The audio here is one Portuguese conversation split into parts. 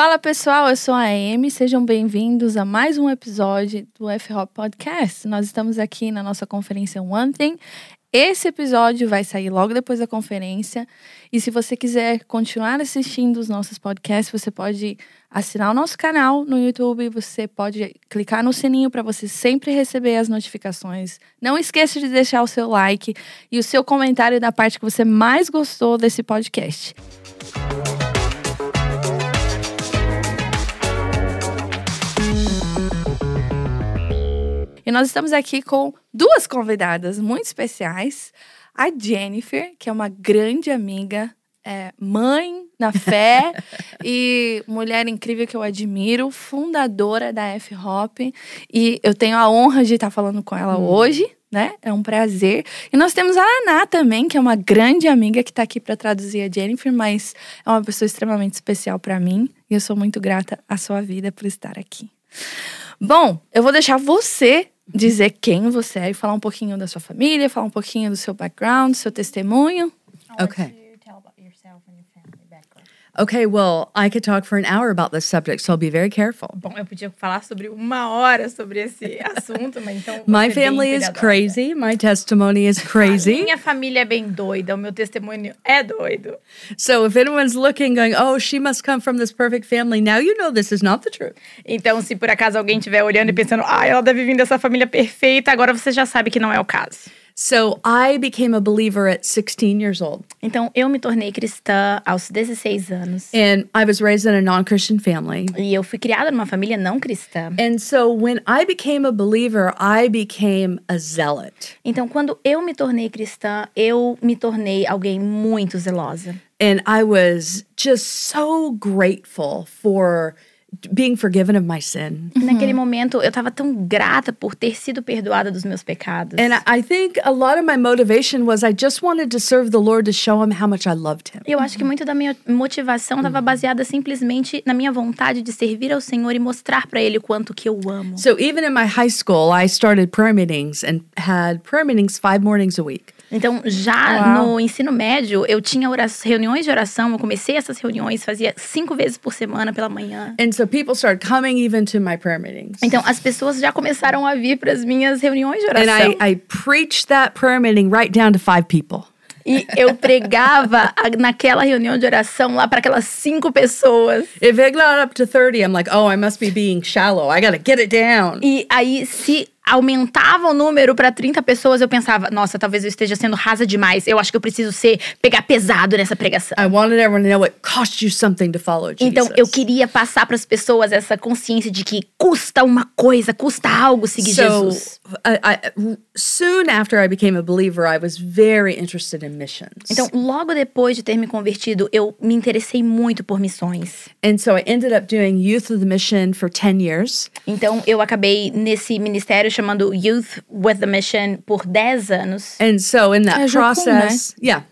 Fala pessoal, eu sou a Amy, sejam bem-vindos a mais um episódio do F-Hop Podcast. Nós estamos aqui na nossa conferência One Thing. Esse episódio vai sair logo depois da conferência. E se você quiser continuar assistindo os nossos podcasts, você pode assinar o nosso canal no YouTube, você pode clicar no sininho para você sempre receber as notificações. Não esqueça de deixar o seu like e o seu comentário da parte que você mais gostou desse podcast. E nós estamos aqui com duas convidadas muito especiais. A Jennifer, que é uma grande amiga, é, mãe na fé e mulher incrível que eu admiro, fundadora da F-Hop. E eu tenho a honra de estar falando com ela hum. hoje, né? É um prazer. E nós temos a Ana também, que é uma grande amiga que está aqui para traduzir a Jennifer, mas é uma pessoa extremamente especial para mim. E eu sou muito grata à sua vida por estar aqui. Bom, eu vou deixar você dizer quem você é e falar um pouquinho da sua família, falar um pouquinho do seu background, do seu testemunho. Okay. Okay, well, I could talk for an hour about this subject, so I'll be very careful. Bom, eu podia falar sobre uma hora sobre esse assunto, mas então. My family is crazy. My testimony is crazy. Minha família é bem doida. O meu testemunho é doido. So if anyone's looking, going, oh, she must come from this perfect family, now you know this is not the truth. Então, se por acaso alguém estiver olhando e pensando, ah, ela deve vir dessa família perfeita, agora você já sabe que não é o caso. So I became a believer at 16 years old. Então eu me tornei cristã aos 16 anos. And I was raised in a non-Christian family. E eu fui criada numa família não cristã. And so when I became a believer, I became a zealot. Então quando eu me tornei cristã, eu me tornei alguém muito zelosa. And I was just so grateful for being forgiven of my sin. Naquele momento eu estava tão grata por ter sido perdoada dos meus pecados. And I think a lot of my motivation was I just wanted to serve the Lord to show him how much I loved him. Eu acho que muito da minha motivação estava baseada simplesmente na minha vontade de servir ao Senhor e mostrar para ele o quanto que eu amo. So even in my high school I started prayer meetings and had prayer meetings five mornings a week. Então, já Uau. no ensino médio, eu tinha reuniões de oração, eu comecei essas reuniões, fazia cinco vezes por semana pela manhã. And so people started coming even to my prayer meetings. Então, as pessoas já começaram a vir para as minhas reuniões de oração. And I, I preached that prayer meeting right down to five people. E eu pregava naquela reunião de oração lá para aquelas cinco pessoas. If it got up to 30, I'm like, oh, I must be being shallow. I gotta get it down. E aí, se aumentava o número para 30 pessoas, eu pensava, nossa, talvez eu esteja sendo rasa demais. Eu acho que eu preciso ser pegar pesado nessa pregação. I wanted everyone to know it cost you something to follow Jesus. Então eu queria passar para as pessoas essa consciência de que custa uma coisa, custa algo seguir so, Jesus. I, I, soon after I became a believer, I was very interested in missions. Então, logo depois de ter me convertido, eu me interessei muito por missões. And so I ended up doing Youth of the Mission for 10 years. Então eu acabei nesse ministério chamando Youth with the Mission por 10 anos. And so in that é process, né? yeah.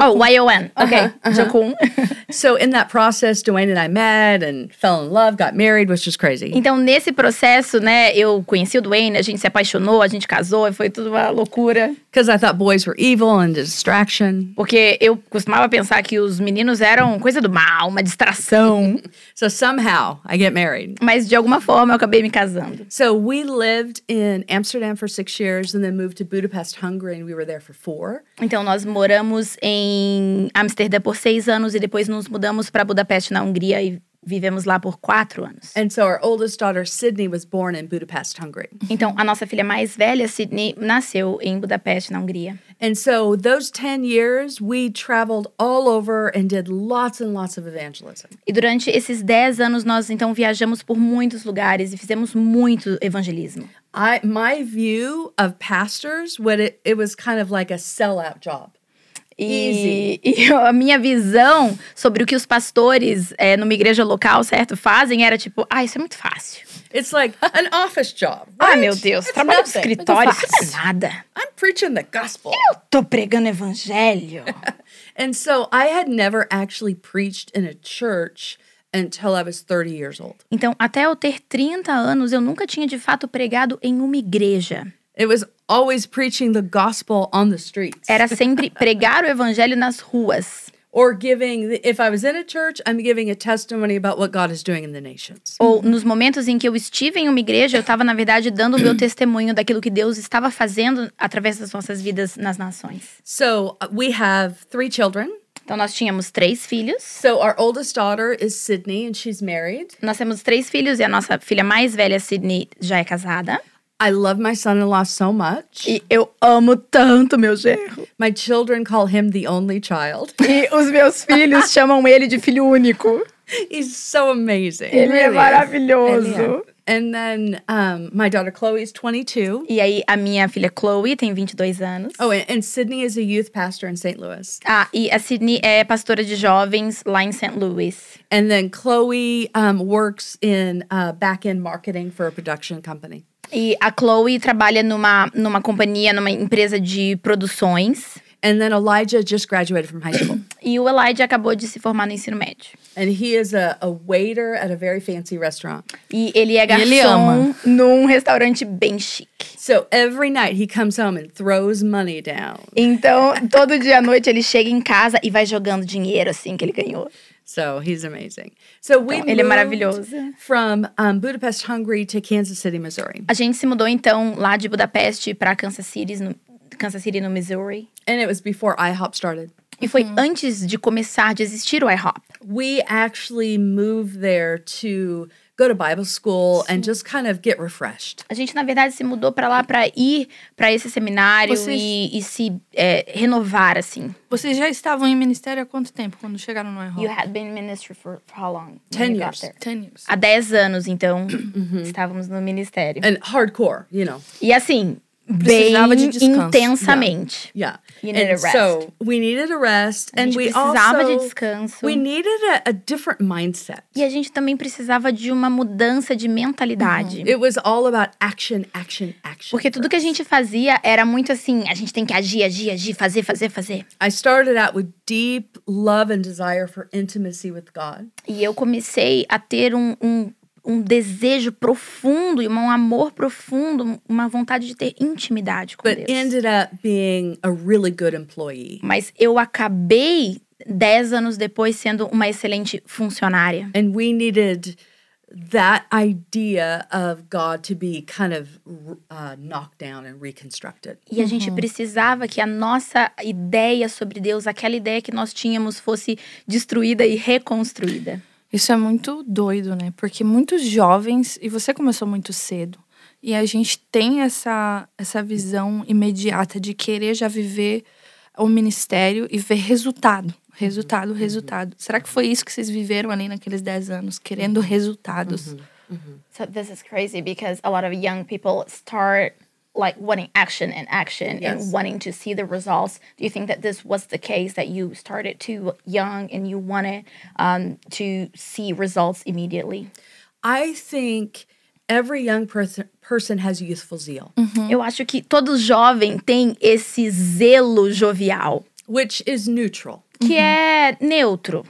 Oh, Y-O-N. Okay. Uh-huh, uh-huh. so in that process, Dwayne and I met and fell in love, got married, was just crazy. Então, nesse processo, né, eu conheci o Dwayne, a gente se apaixonou, a gente casou, e foi tudo uma loucura. Because I thought boys were evil and distraction. Porque eu costumava pensar que os meninos eram coisa do mal, uma distração. so somehow I get married. Mas de alguma forma eu acabei me casando. So we lived in Amsterdam for six years and then moved to Budapest, Hungary, and we were there for four. Então nós moramos em Amsterdã por seis anos e depois nos mudamos para Budapeste, na Hungria, e vivemos lá por quatro anos. And so our oldest daughter Sydney was born in Budapest, Hungary. Então a nossa filha mais velha, Sydney, nasceu em Budapeste, na Hungria. And so those 10 years we traveled all over and did lots and lots of evangelism. E durante esses 10 anos nós então viajamos por muitos lugares e fizemos muito evangelismo. I my view of pastors what it, it was kind of like a sellout job. E, e, a minha visão sobre o que os pastores é, numa igreja local, certo, fazem era tipo, ah, isso é muito fácil. It's like an office job. Right? Ai, meu Deus, trabalho no escritório, isso não é nada. I'm preaching the gospel. Eu tô pregando evangelho. and so I had never actually preached in a church until I was 30 years old. Então, até eu ter 30 anos, eu nunca tinha de fato pregado em uma igreja. It was always preaching the gospel on the streets. Era sempre pregar o evangelho nas ruas. or giving, if I was in a church, I'm giving a testimony about what God is doing in the nations. Ou nos momentos em que eu estive em uma igreja, eu estava, na verdade, dando o meu testemunho daquilo que Deus estava fazendo através das nossas vidas nas nações. So uh, we have three children. Então, nós tínhamos três filhos. So our oldest daughter is Sydney, and she's married. Nós temos três filhos e a nossa filha mais velha, Sydney, já é casada. I love my son-in-law so much. E eu amo tanto meu genro. My children call him the only child. E os meus filhos chamam ele de filho único. He's so amazing. Ele é Really is. maravilhoso. And then um, my daughter Chloe is 22. E aí, a minha filha Chloe tem 22 anos. Oh, and, and Sydney is a youth pastor in St. Louis. Ah, e a Sydney é pastora de jovens lá em St. Louis. And then Chloe um, works in uh, back end marketing for a production company. E a Chloe trabalha numa, numa companhia, numa empresa de produções. And then Elijah just graduated from high school. E o Elijah acabou de se formar no ensino médio. and he is a, a waiter at a very fancy restaurant. E ele é ele garçom ama. num restaurante bem chique. So every night he comes home and throws money down. Então, todo dia à noite ele chega em casa e vai jogando dinheiro assim que ele ganhou. So he's amazing. So we Então, ele é moved maravilhoso. from um, Budapest, Hungary to Kansas City, Missouri. A gente se mudou então lá de Budapeste para Kansas City, no, Kansas City, no Missouri. And it was before IHOP started. E foi antes de começar de existir o IHOP. We actually moved there to go to Bible school and just kind of get refreshed. A gente, na verdade, se mudou para lá para ir para esse seminário Vocês- e, e se é, renovar, assim. Vocês já estavam em ministério há quanto tempo quando chegaram no You IHOP? had been in ministry for, for how long? Ten you years. Ten years. Há 10 anos, então, estávamos no ministério. And hardcore, you know. E assim, bem Precisava de descanso. intensamente. Yeah. You needed and a rest. so we needed a rest A and we precisava de also descanso. we needed a, a different mindset. E a gente também precisava de uma mudança de mentalidade. It was all about action, action, action. Porque tudo que a gente fazia era muito assim, a gente tem que agir, agir, agir, fazer, fazer, fazer. I started out with deep love and desire for intimacy with God. E eu comecei a ter um, um, um desejo profundo e um amor profundo, uma vontade de ter intimidade com but Deus. ended up being a really good employee. Mas eu acabei, dez anos depois, sendo uma excelente funcionária. And we needed that idea of God to be kind of uh, knocked down and reconstructed. E a gente precisava que a nossa ideia sobre Deus, aquela ideia que nós tínhamos, fosse destruída e reconstruída. Isso é muito doido, né? Porque muitos jovens, e você começou muito cedo, e a gente tem essa, essa visão imediata de querer já viver o ministério e ver resultado. Resultado, resultado. Será que foi isso que vocês viveram ali naqueles 10 anos? Querendo resultados. So this is crazy because a lot of young people start like wanting action and action Yes. and wanting to see the results. Do you think that this was the case that you started too young and you wanted um, to see results immediately? I think every young person person has youthful zeal, Eu acho que todo jovem tem esse zelo jovial, which is neutral. que é neutro.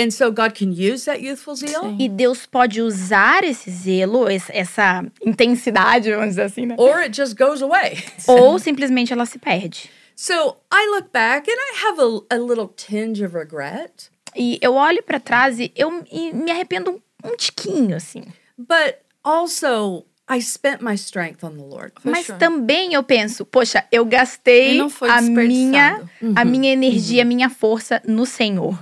And so God can use that youthful zeal E Deus pode usar esse zelo, essa intensidade, vamos dizer assim, né? or it just goes away. Ou simplesmente ela se perde. So I look back and I have a, a little tinge of regret, E eu olho pra trás e eu e me arrependo um, um tiquinho, assim. but also I spent my strength on the Lord. Mas sure. também eu penso, poxa, eu gastei a minha, desperdiçado. a minha energia, a minha força no Senhor.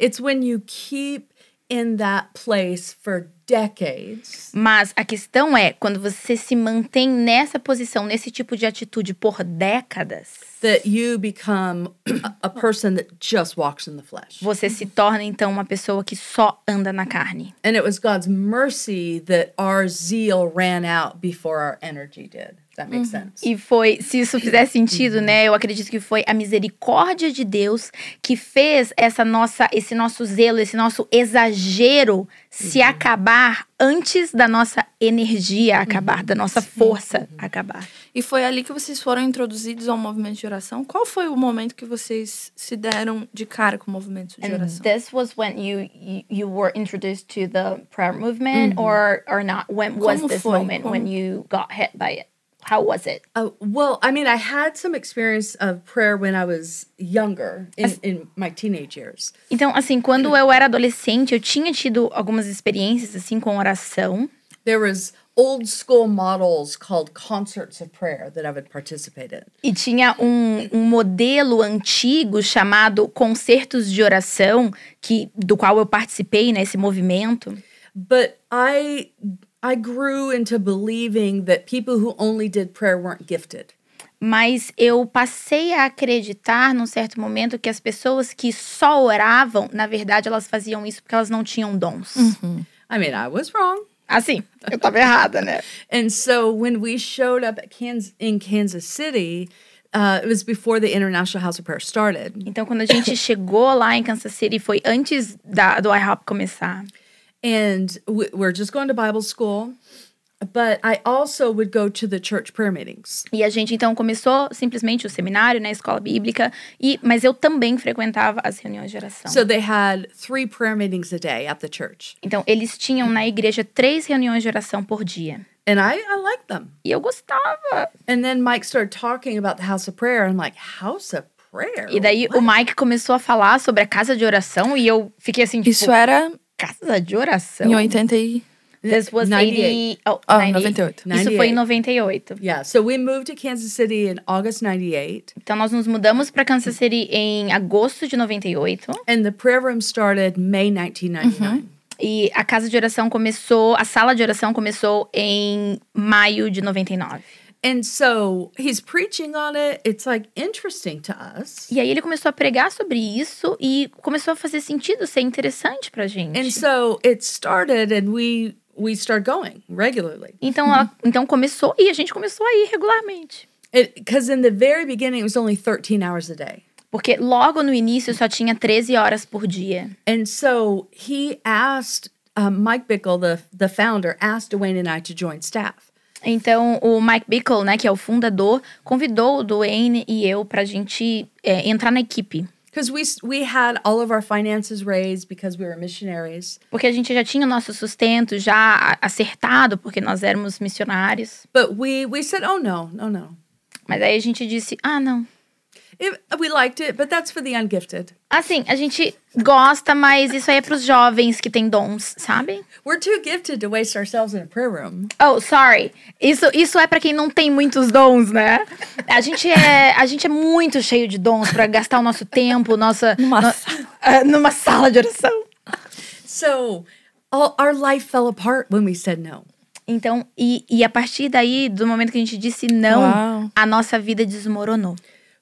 It's when you keep in that place for decades Mas a questão é, quando você se mantém nessa posição, nesse tipo de atitude por décadas, that you become a, person that just walks in the flesh. você se torna então uma pessoa que só anda na carne. And it was God's mercy that our zeal ran out before our energy did. That make sense? E foi, se isso fizer sentido, né? Eu acredito que foi a misericórdia de Deus que fez essa nossa, esse nosso zelo, esse nosso exagero se acabar antes da nossa energia acabar, da nossa força acabar. E foi ali que vocês foram introduzidos ao movimento de oração? Qual foi o momento que vocês se deram de cara com o movimento de And oração? this was when you you, you were introduced to the prayer movement or or not when was Como this foi? moment Como- when you got hit by it? How was it? Uh, well, I mean, I had some experience of prayer when I was younger, in, in my teenage years. Então, assim, quando eu era adolescente, eu tinha tido algumas experiências assim com oração. There was old school models called concerts of prayer that I would participate in. E tinha um, um modelo antigo chamado concertos de oração, que do qual eu participei nesse movimento. But I I grew into believing that people who only did prayer weren't gifted. Mas eu passei a acreditar num certo momento que as pessoas que só oravam, na verdade, elas faziam isso porque elas não tinham dons. I mean, I was wrong. Assim, eu tava errada, né? And so when we showed up at Kansas, in Kansas City, uh, it was before the International House of Prayer started. Então, quando a gente chegou lá em Kansas City, foi antes da, do IHOP começar. And we, we're just going to Bible school. But I also would go to the church prayer meetings. E a gente então começou simplesmente o seminário, né, escola bíblica, e mas eu também frequentava as reuniões de oração. So they had three prayer meetings a day at the church. Então eles tinham na igreja três reuniões de oração por dia. And I, I liked them. E eu gostava. And then Mike started talking about the house of prayer. I'm like, house of prayer? E daí o Mike começou a falar sobre a casa de oração e eu fiquei assim, tipo, Isso era casa de oração? em 80 e... This was 98. 80, oh, Ah, 98. 98. Isso foi em 98. Yeah, so we moved to Kansas City in August 98. Então nós nos mudamos para Kansas City em agosto de 98 And the prayer room started May 1999. e a casa de oração começou, a sala de oração começou em maio de 99. And so he's preaching on it. It's like interesting to us. E aí ele começou a pregar sobre isso e começou a fazer sentido, ser interessante pra gente. And so it started and we we start going regularly. Então, ela- então começou e a gente começou a ir regularmente. Because in the very beginning it was only 13 hours a day. Porque logo no início só tinha 13 horas por dia. And so he asked um, Mike Bickle, the the founder, asked Dwayne and I to join staff. Então, o Mike Bickle, né, que é o fundador, convidou o Dwayne e eu pra gente é, entrar na equipe. Because we we had all of our finances raised because we were missionaries. Porque a gente já tinha o nosso sustento já acertado, porque nós éramos missionários. But we we said, oh no, no, no. Mas aí a gente disse: ah, não. It, we liked it, but that's for the ungifted. Assim, a gente gosta, mas isso aí é pros jovens que têm dons, sabe? We're too gifted to waste ourselves in a prayer room. Oh, sorry. Isso, isso é pra quem não tem muitos dons, né? A gente é, a gente é muito cheio de dons pra gastar o nosso tempo, nossa. Numa no- sala. ah, numa sala de oração. So all, our life fell apart when we said no. Então, e, e a partir daí, do momento que a gente disse não, Uau. a nossa vida desmoronou.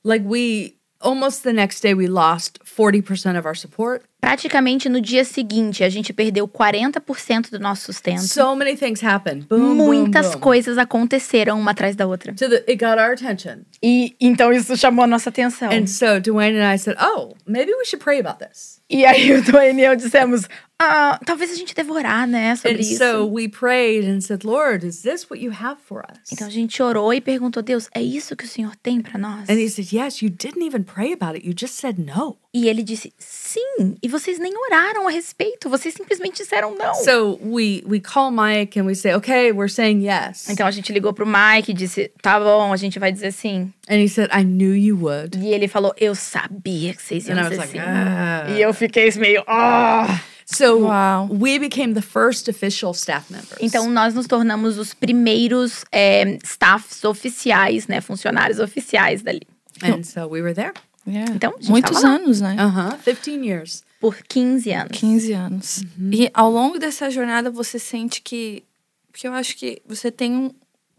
Like we almost the next day we lost 40% of our support. Praticamente no dia seguinte, a gente perdeu 40% do nosso sustento. So many things happened. Boom, Muitas boom, boom. coisas aconteceram uma atrás da outra. To the, it got our attention. E então isso chamou a nossa atenção. And so Dwayne and I said, "Oh, maybe we should pray about this." E aí o Dwayne e eu dissemos: ah, talvez a gente deva orar, né, sobre And isso. so we prayed and said, "Lord, is this what you have for us?" Então a gente orou e perguntou: Deus, é isso que o Senhor tem pra nós? And he said, "Yes, you didn't even pray about it. You just said no." E ele disse: sim. E vocês nem oraram a respeito, vocês simplesmente disseram não. So we we call Mike and we say, "Okay, we're saying yes." Então a gente ligou pro Mike e disse: tá bom, a gente vai dizer sim. And he said, "I knew you would." E ele falou: eu sabia que vocês iam And dizer like, sim. "Ah." E eu fiquei meio. ah. So Wow. we became the first official staff members. Então nós nos tornamos os primeiros é, staffs oficiais, né? Funcionários oficiais dali. and so we were there. Yeah. Então, Muitos anos, né? Uh-huh. 15 years. Por 15 anos. 15 anos. E ao longo dessa jornada você sente que. Porque eu acho que você tem um-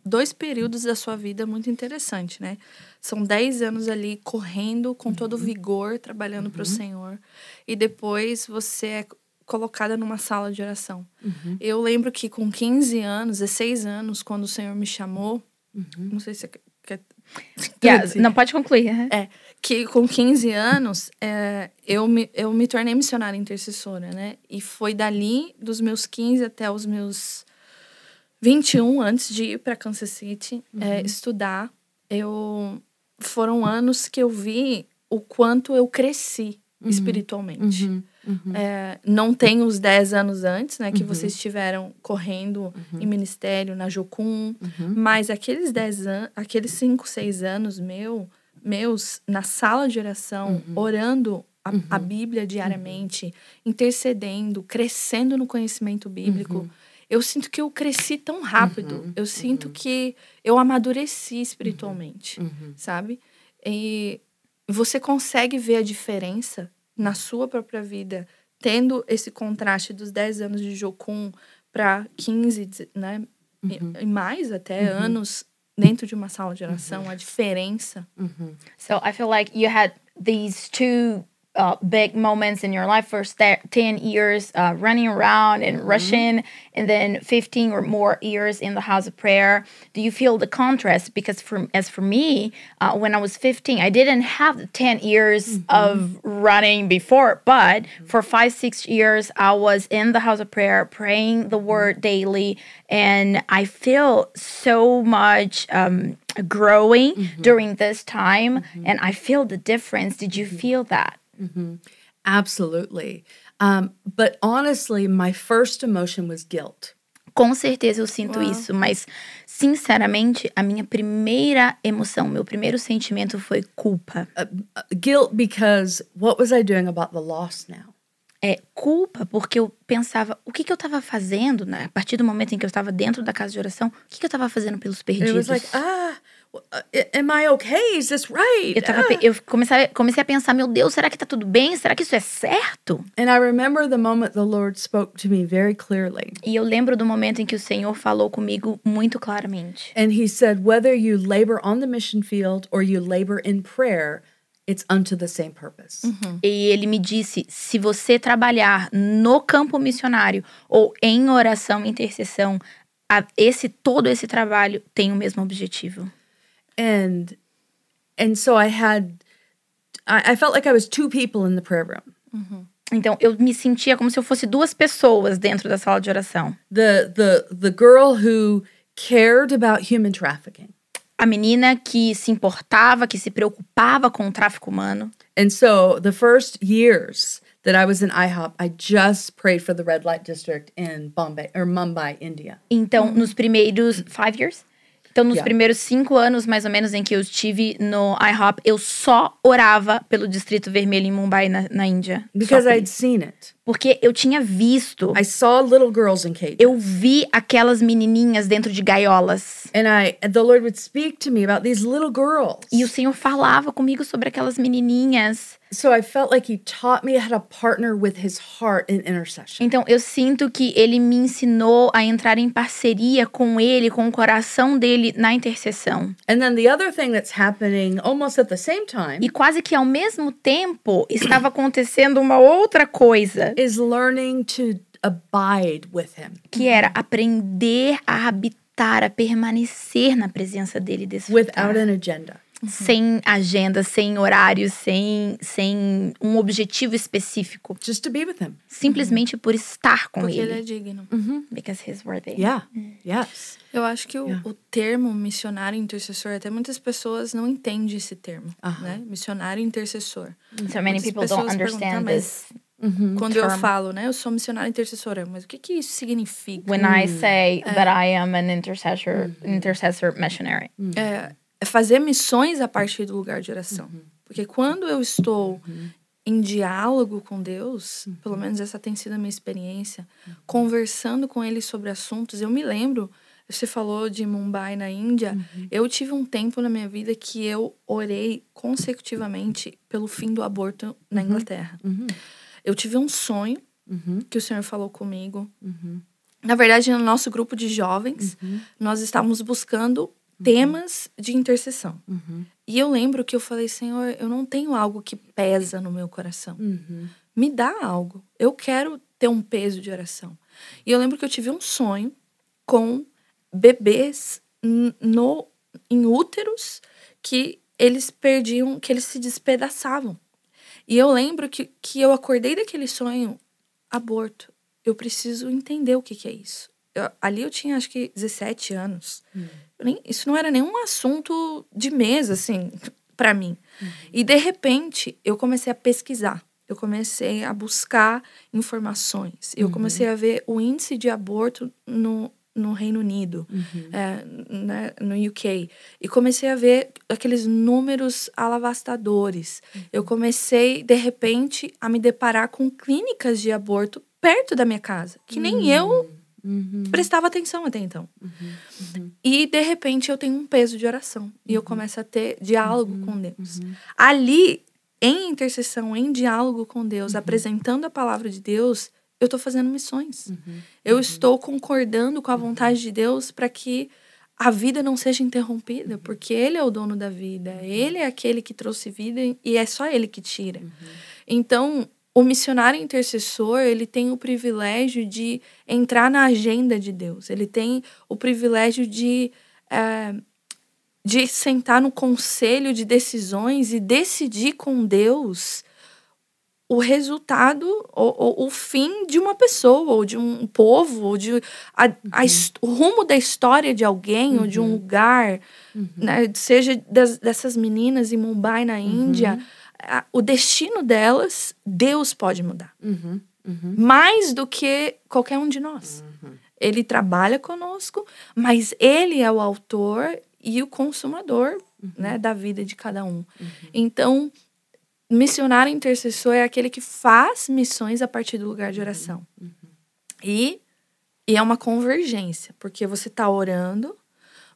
dois períodos da sua vida muito interessantes, né? São 10 anos ali correndo com todo o vigor, trabalhando para o Senhor. E depois você é colocada numa sala de oração. Eu lembro que com 15 anos, 16 anos, quando o Senhor me chamou, não sei se quer Yeah, não pode concluir. né? é, que com 15 anos, é, eu, me, eu me tornei missionária intercessora, né? E foi dali, dos meus 15 até os meus 21, antes de ir para Kansas City é, estudar, eu foram anos que eu vi o quanto eu cresci espiritualmente. É, não tem os 10 anos antes, né? Que vocês estiveram correndo em ministério na Jocum. Mas aqueles 10 anos, aqueles 5, 6 anos meu, meus na sala de oração, orando a, a Bíblia diariamente, intercedendo, crescendo no conhecimento bíblico. Eu sinto que eu cresci tão rápido. eu sinto que eu amadureci espiritualmente, sabe? E você consegue ver a diferença na sua própria vida, tendo esse contraste dos 10 anos de Jocum para 15, né? E, e mais até anos dentro de uma sala de oração, a diferença. So I feel like you had these two uh, big moments in your life. First, te- 10 years uh, running around and rushing, and then 15 or more years in the house of prayer. Do you feel the contrast? Because for, as for me, uh, when I was 15, I didn't have the 10 years of running before, but for five, six years, I was in the house of prayer, praying the word daily, and I feel so much. Um, growing during this time and i feel the difference did you feel that Absolutely. Um, but honestly, my first emotion was guilt. Com certeza eu sinto isso, mas sinceramente, a minha primeira emoção, meu primeiro sentimento foi culpa. Uh, guilt because what was I doing about the loss now? É culpa porque eu pensava, o que, que eu estava fazendo, né? A partir do momento em que eu estava dentro da casa de oração, o que, que eu estava fazendo pelos And it perdidos? was like, ah, uh, am I okay? Is this right? eu tava, Ah. eu comecei, comecei a pensar, meu Deus, será que tá tudo bem? Será que isso é certo? And I remember the moment the Lord spoke to me very clearly. E eu lembro do momento em que o Senhor falou comigo muito claramente. And he said, whether you labor on the mission field or you labor in prayer, it's unto the same purpose. E ele me disse: se você trabalhar no campo missionário ou em oração e intercessão, a- esse todo esse trabalho tem o mesmo objetivo. And and so I had I, I felt like I was two people in the prayer room. Então eu me sentia como se eu fosse duas pessoas dentro da sala de oração. The the the girl who cared about human trafficking. A menina que se importava, que se preocupava com o tráfico humano. And so the first years that I was in IHOP, I just prayed for the red light district in Bombay or Mumbai, India. Então, nos primeiros five years. Então, nos Yeah. primeiros cinco anos, mais ou menos, em que eu estive no IHOP, eu só orava pelo Distrito Vermelho em Mumbai, na, na Índia. Because I'd seen it. Porque eu tinha visto. I saw little girls in cages. Eu vi aquelas menininhas dentro de gaiolas. and I and the Lord would speak to me about these little girls. E o Senhor falava comigo sobre aquelas menininhas. so I felt like he taught me how to partner with his heart in intercession. Então eu sinto que ele me ensinou a entrar em parceria com ele, com o coração dele na intercessão. And then the other thing that's happening almost at the same time E quase que ao mesmo tempo estava acontecendo uma outra coisa, is learning to abide with him. que era aprender a habitar, a permanecer na presença dele desse without an agenda. sem agenda, sem horário, sem, sem um objetivo específico. Just to be with him. Simplesmente por estar com Porque ele ele. é digno. Because he's worthy. Yeah. Yes. Eu acho que o, Yeah. o termo missionário intercessor, até muitas pessoas não entendem esse termo, né? Missionário intercessor. So many Muitas people don't understand "Ah, this. Quando eu term. falo, né? Eu sou missionária intercessora, mas o que que isso significa? When I say that I am an intercessor, intercessor missionary. É, é fazer missões a partir do lugar de oração. Porque quando eu estou em diálogo com Deus, pelo menos essa tem sido a minha experiência, conversando com Ele sobre assuntos, eu me lembro, você falou de Mumbai na Índia, eu tive um tempo na minha vida que eu orei consecutivamente pelo fim do aborto na Inglaterra. Eu tive um sonho que o Senhor falou comigo. Na verdade, no nosso grupo de jovens, nós estávamos buscando temas de intercessão. E eu lembro que eu falei, Senhor, eu não tenho algo que pesa no meu coração. Me dá algo. Eu quero ter um peso de oração. E eu lembro que eu tive um sonho com bebês no em úteros que eles perdiam, que eles se despedaçavam. E eu lembro que, que eu acordei daquele sonho, aborto. Eu preciso entender o que, que é isso. Eu- ali eu tinha acho que 17 anos. Eu nem- isso não era nenhum assunto de mesa, assim, pra mim. E de repente eu comecei a pesquisar. eu comecei a buscar informações. Eu comecei a ver o índice de aborto no, no Reino Unido, é, né, no UK. E comecei a ver aqueles números alavastadores. Eu comecei, de repente, a me deparar com clínicas de aborto perto da minha casa, que nem eu Uhum. prestava atenção até então. E de repente eu tenho um peso de oração e eu começo a ter diálogo com Deus. Ali, em intercessão, em diálogo com Deus, apresentando a palavra de Deus, eu estou fazendo missões. Eu estou concordando com a vontade de Deus para que a vida não seja interrompida, porque Ele é o dono da vida, Ele é aquele que trouxe vida e é só Ele que tira. Então, o missionário intercessor, ele tem o privilégio de entrar na agenda de Deus. Ele tem o privilégio de, eh, de sentar no conselho de decisões e decidir com Deus o resultado, ou, o fim de uma pessoa, ou de um povo, ou de a, a his- o rumo da história de alguém, ou de um lugar, né? seja das- dessas meninas em Mumbai, na Índia, a- o destino delas, Deus pode mudar. Uhum. Uhum. Mais do que qualquer um de nós. Ele trabalha conosco, mas ele é o autor e o consumador né, da vida de cada um. Então, missionário intercessor é aquele que faz missões a partir do lugar de oração. E, e é uma convergência, porque você está orando,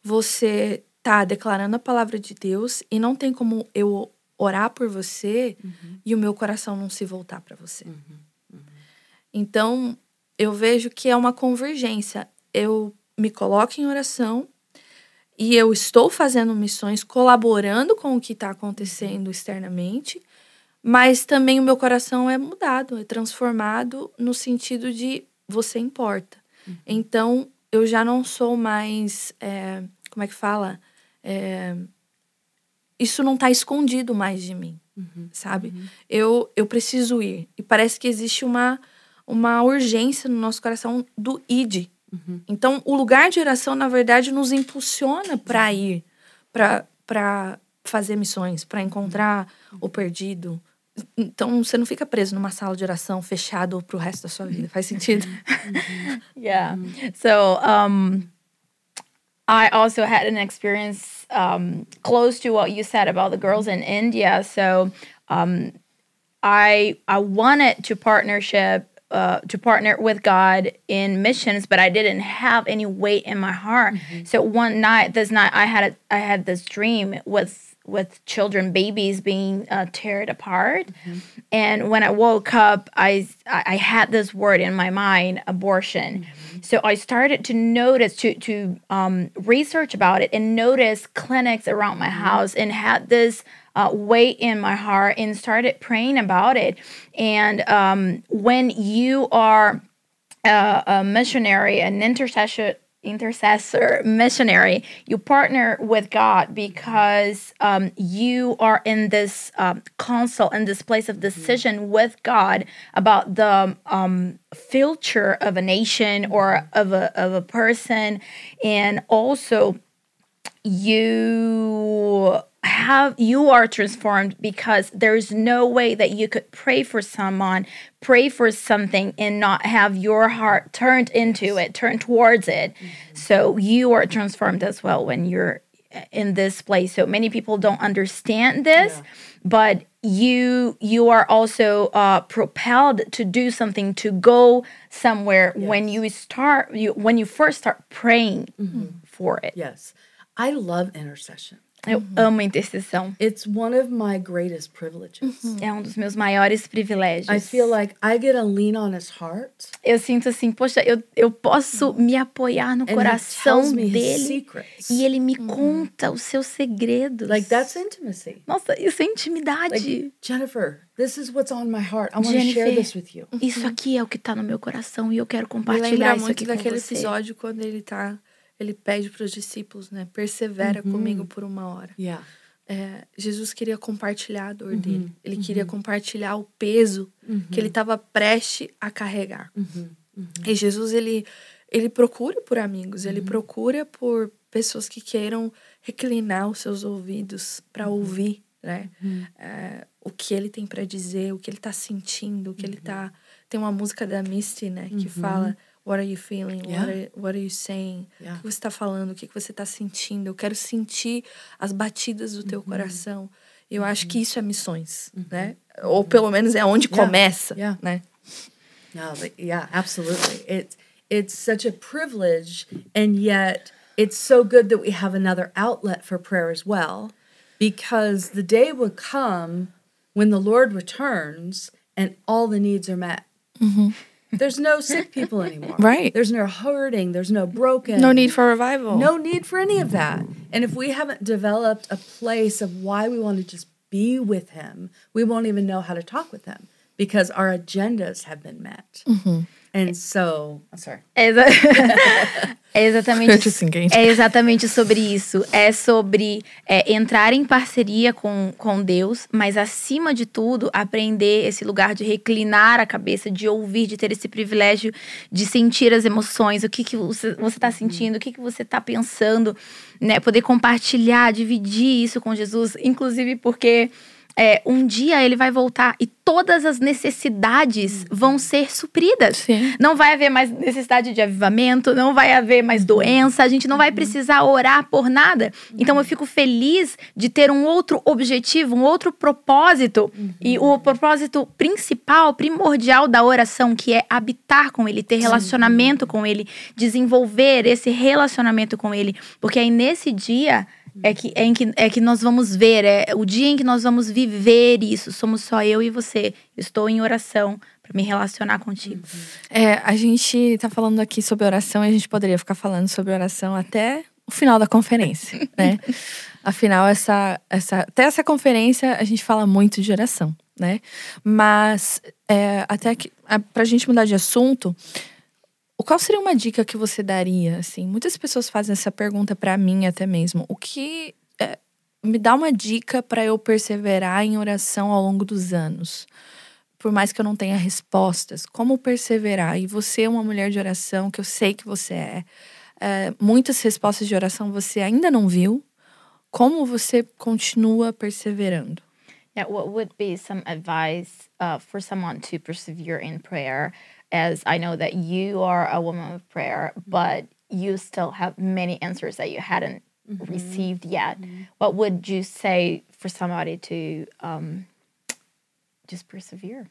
você está declarando a palavra de Deus e não tem como eu orar por você e o meu coração não se voltar para você. Então, eu vejo que é uma convergência. Eu me coloco em oração e eu estou fazendo missões, colaborando com o que está acontecendo externamente, mas também o meu coração é mudado, é transformado no sentido de você importa. Então, eu já não sou mais. é, como é que fala? É, isso não está escondido mais de mim, sabe? Eu, eu preciso ir. E parece que existe uma, uma urgência no nosso coração do id. Então, o lugar de oração, na verdade, nos impulsiona para ir, para fazer missões, para encontrar o perdido. Então, você não fica preso numa sala de oração fechado pro resto da sua vida. Faz sentido? Yeah. So um I also had an experience um close to what you said about the girls in India. So um I I wanted to partnership uh, to partner with God in missions, but I didn't have any weight in my heart. So one night, this night, I had a, I had this dream with with children, babies being uh, teared apart, and when I woke up, I I had this word in my mind, abortion. So I started to notice to to um, research about it and notice clinics around my house and had this uh, weight in my heart and started praying about it. And um, when you are uh, a missionary, an intercessor, intercessor missionary, you partner with God because um, you are in this um, council, in this place of decision with God about the um, future of a nation or of a, of a person, and also you have you are transformed because there's no way that you could pray for someone pray for something and not have your heart turned into it turned towards it. Mm-hmm. So you are transformed as well when you're eh, in this place. So many people don't understand this but you you are also uh, propelled to do something to go somewhere when you start you when you first start praying mm-hmm. for it. Yes. I love intercession. Eu amo intercessão It's one of my greatest privileges. é um dos meus maiores privilégios I feel like I get to lean on his heart eu sinto assim poxa eu, eu posso me apoiar no and he coração me dele e ele me conta os seus segredos Like that's intimacy. nossa isso é intimidade Like Jennifer, this is what's on my heart. I want to share Jennifer. this with you. isso aqui é o que tá no meu coração e eu quero Me compartilhar lembra isso muito aqui com daquele episódio quando ele tá. Ele pede para os discípulos, né? Persevera Uhum. comigo por uma hora. Yeah. É, Jesus queria compartilhar a dor dele. Uhum. Ele queria compartilhar o peso que ele estava prestes a carregar. Uhum. E Jesus, ele, ele procura por amigos, Uhum. ele procura por pessoas que queiram reclinar os seus ouvidos para Uhum. ouvir, né? É, o que ele tem pra dizer, o que ele tá sentindo, o que ele tá. Tem uma música da Misty, né, que fala What are you feeling? Yeah. What, are, what are you saying? Yeah. O que você tá falando? O que você tá sentindo? Eu quero sentir as batidas do teu coração. Eu acho que isso é missões, né? Ou pelo menos é onde Yeah. começa, Yeah. né? No, but yeah, absolutely. It's it's such a privilege, and yet it's so good that we have another outlet for prayer as well, because the day will come when the Lord returns and all the needs are met. There's no sick people anymore. Right. There's no hurting. There's no broken. No need for revival. No need for any of that. And if we haven't developed a place of why we want to just be with Him, we won't even know how to talk with Him because our agendas have been met. And so, I'm sorry. É, exa- é exatamente. É exatamente sobre isso. É sobre é, entrar em parceria com, com Deus, mas acima de tudo, aprender esse lugar de reclinar a cabeça, de ouvir, de ter esse privilégio de sentir as emoções, o que, que você está sentindo, o que, que você está pensando, né? Poder compartilhar, dividir isso com Jesus, inclusive porque. É, um dia ele vai voltar e todas as necessidades vão ser supridas. Sim. Não vai haver mais necessidade de avivamento, não vai haver mais doença, a gente não vai precisar orar por nada. Então eu fico feliz de ter um outro objetivo, um outro propósito. E o propósito principal, primordial da oração, que é habitar com Ele, ter relacionamento com Ele, desenvolver esse relacionamento com Ele. Porque aí nesse dia. É que, é, em que, é que nós vamos ver, é o dia em que nós vamos viver isso. Somos só eu e você. Estou em oração para me relacionar contigo. É, a gente tá falando aqui sobre oração e a gente poderia ficar falando sobre oração até o final da conferência, né? Afinal, essa, essa, até essa conferência a gente fala muito de oração, né? Mas é, até que, a, pra gente mudar de assunto, qual seria uma dica que você daria, assim? Muitas pessoas fazem essa pergunta pra mim até mesmo. O que é, me dá uma dica pra eu perseverar em oração ao longo dos anos? por mais que eu não tenha respostas, como perseverar? E você é uma mulher de oração, que eu sei que você é. É, muitas respostas de oração você ainda não viu. Como você continua perseverando? What would be some advice uh, for someone to persevere in prayer? As I know that you are a woman of prayer, mm-hmm. but you still have many answers that you hadn't mm-hmm. received yet. Mm-hmm. What would you say for somebody to um, just persevere?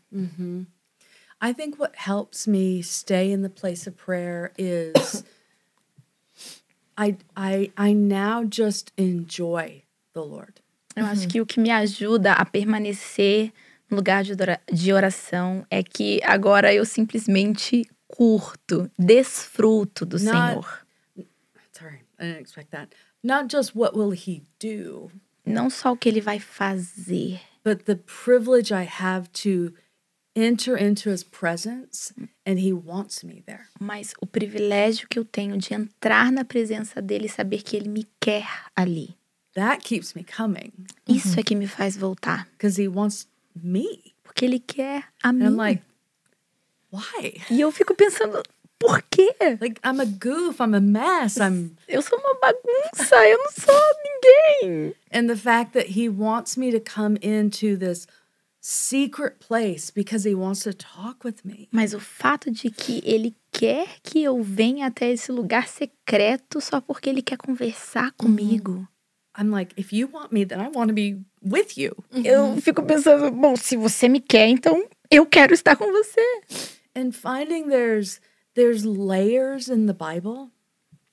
I think what helps me stay in the place of prayer is I I I now just enjoy the Lord. Eu acho que o que me ajuda a permanecer no lugar de ora- de oração é que agora eu simplesmente curto, desfruto do Not- Senhor. Sorry, I didn't expect that. Not just what will he do, Não só o que ele vai fazer, but the privilege I have to enter into his presence and he wants me there. mas o privilégio que eu tenho de entrar na presença dele e saber que ele me quer ali. That keeps me coming Isso é que me faz voltar. because he wants me. Porque ele quer a And mim. I'm like, why? E eu fico pensando, por quê? Like I'm a goof, I'm a mess, I'm Eu sou uma bagunça, eu não sou ninguém. and the fact that he wants me to come into this secret place because he wants to talk with me. Mas o fato de que ele quer que eu venha até esse lugar secreto só porque ele quer conversar comigo. I'm like, if you want me, then I want to be with you. Eu fico pensando, bom, se você me quer, então eu quero estar com você. And finding there's there's layers in the Bible.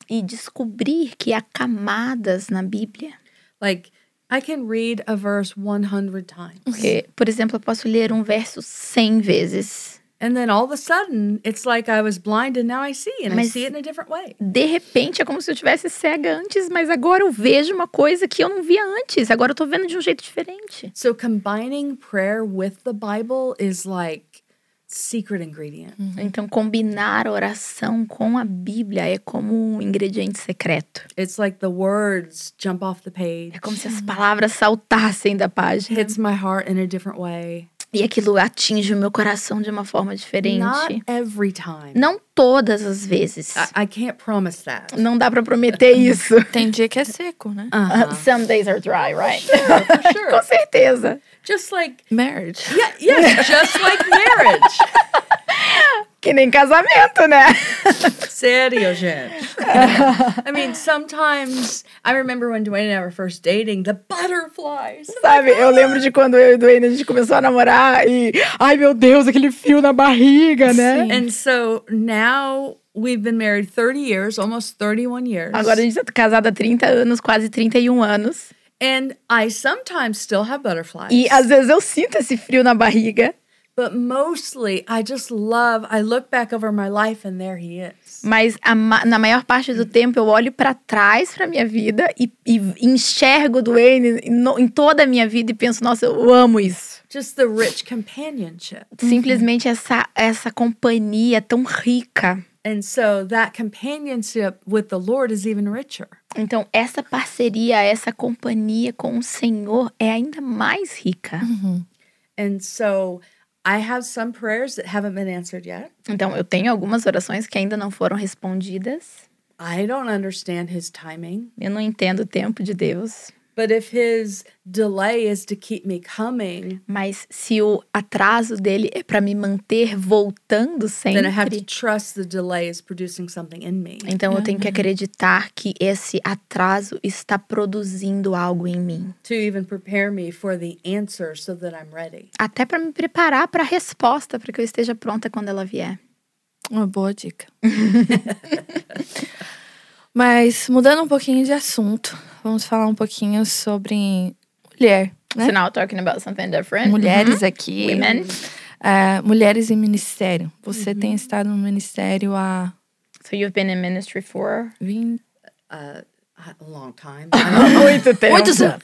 E descobrir que há camadas na Bíblia. Like I can read a verse 100 times. Porque, por exemplo, eu posso ler um verso 100 vezes. And then all of a sudden, it's like I was blind and now I see and I Mas- see it in a different way. De repente, é como se eu tivesse cega antes, mas agora eu vejo uma coisa que eu não via antes. Agora eu tô vendo de um jeito diferente. So combining prayer with the Bible is like secret ingredient. Então, combinar oração com a Bíblia é como um ingrediente secreto. It's like the words jump off the page. É como se as palavras saltassem da página. hits my heart in a different way. E aquilo atinge o meu coração de uma forma diferente. Not every time. Não todas as vezes. I, I can't promise that. Não dá pra prometer isso. Tem dia que é seco, né? Uh-huh. Some days are dry, right? For sure. Com certeza. Just like Marriage. yeah, yeah, just like marriage. Que nem casamento, né? Sério, gente. I mean, sometimes I remember when Dwayne and I were first dating, the butterflies. Sabe, eu lembro de quando eu e o Duane a gente começou a namorar e. Ai, meu Deus, aquele fio na barriga, né? Sim. And so now we've been married 30 years, almost 31 years. Agora a gente tá casada há 30 anos, quase 31 anos. And I sometimes still have butterflies. E às vezes eu sinto esse frio na barriga. But mostly, I just love, I look back over my life and there he is. Mas a na maior parte do tempo eu olho pra trás pra minha vida e, e enxergo o Duane em, em toda a minha vida e penso, nossa, eu amo isso. Just the rich companionship. Simplesmente essa, essa companhia tão rica. And so that companionship with the Lord is even richer. Então, essa parceria, essa companhia com o Senhor é ainda mais rica. And so I have some prayers that haven't been answered yet. Então, eu tenho algumas orações que ainda não foram respondidas. I don't understand his timing, Eu não entendo o tempo de Deus. But if his delay is to keep me coming, Mas se o atraso dele é para me manter voltando then I have to sempre, trust the delay is producing something in me. então eu tenho que acreditar que esse atraso está produzindo algo em mim. To even prepare me for the answer so that I'm ready. Até para me preparar para a resposta, para que eu esteja pronta quando ela vier. Uma boa dica. Mas mudando um pouquinho de assunto, vamos falar um pouquinho sobre mulher, né? So now talking about something different. Mulheres aqui. Women. É, mulheres em ministério. Você tem estado no ministério há So you've been in ministry for 20 Uh, a long time. muito tempo. Muitos anos.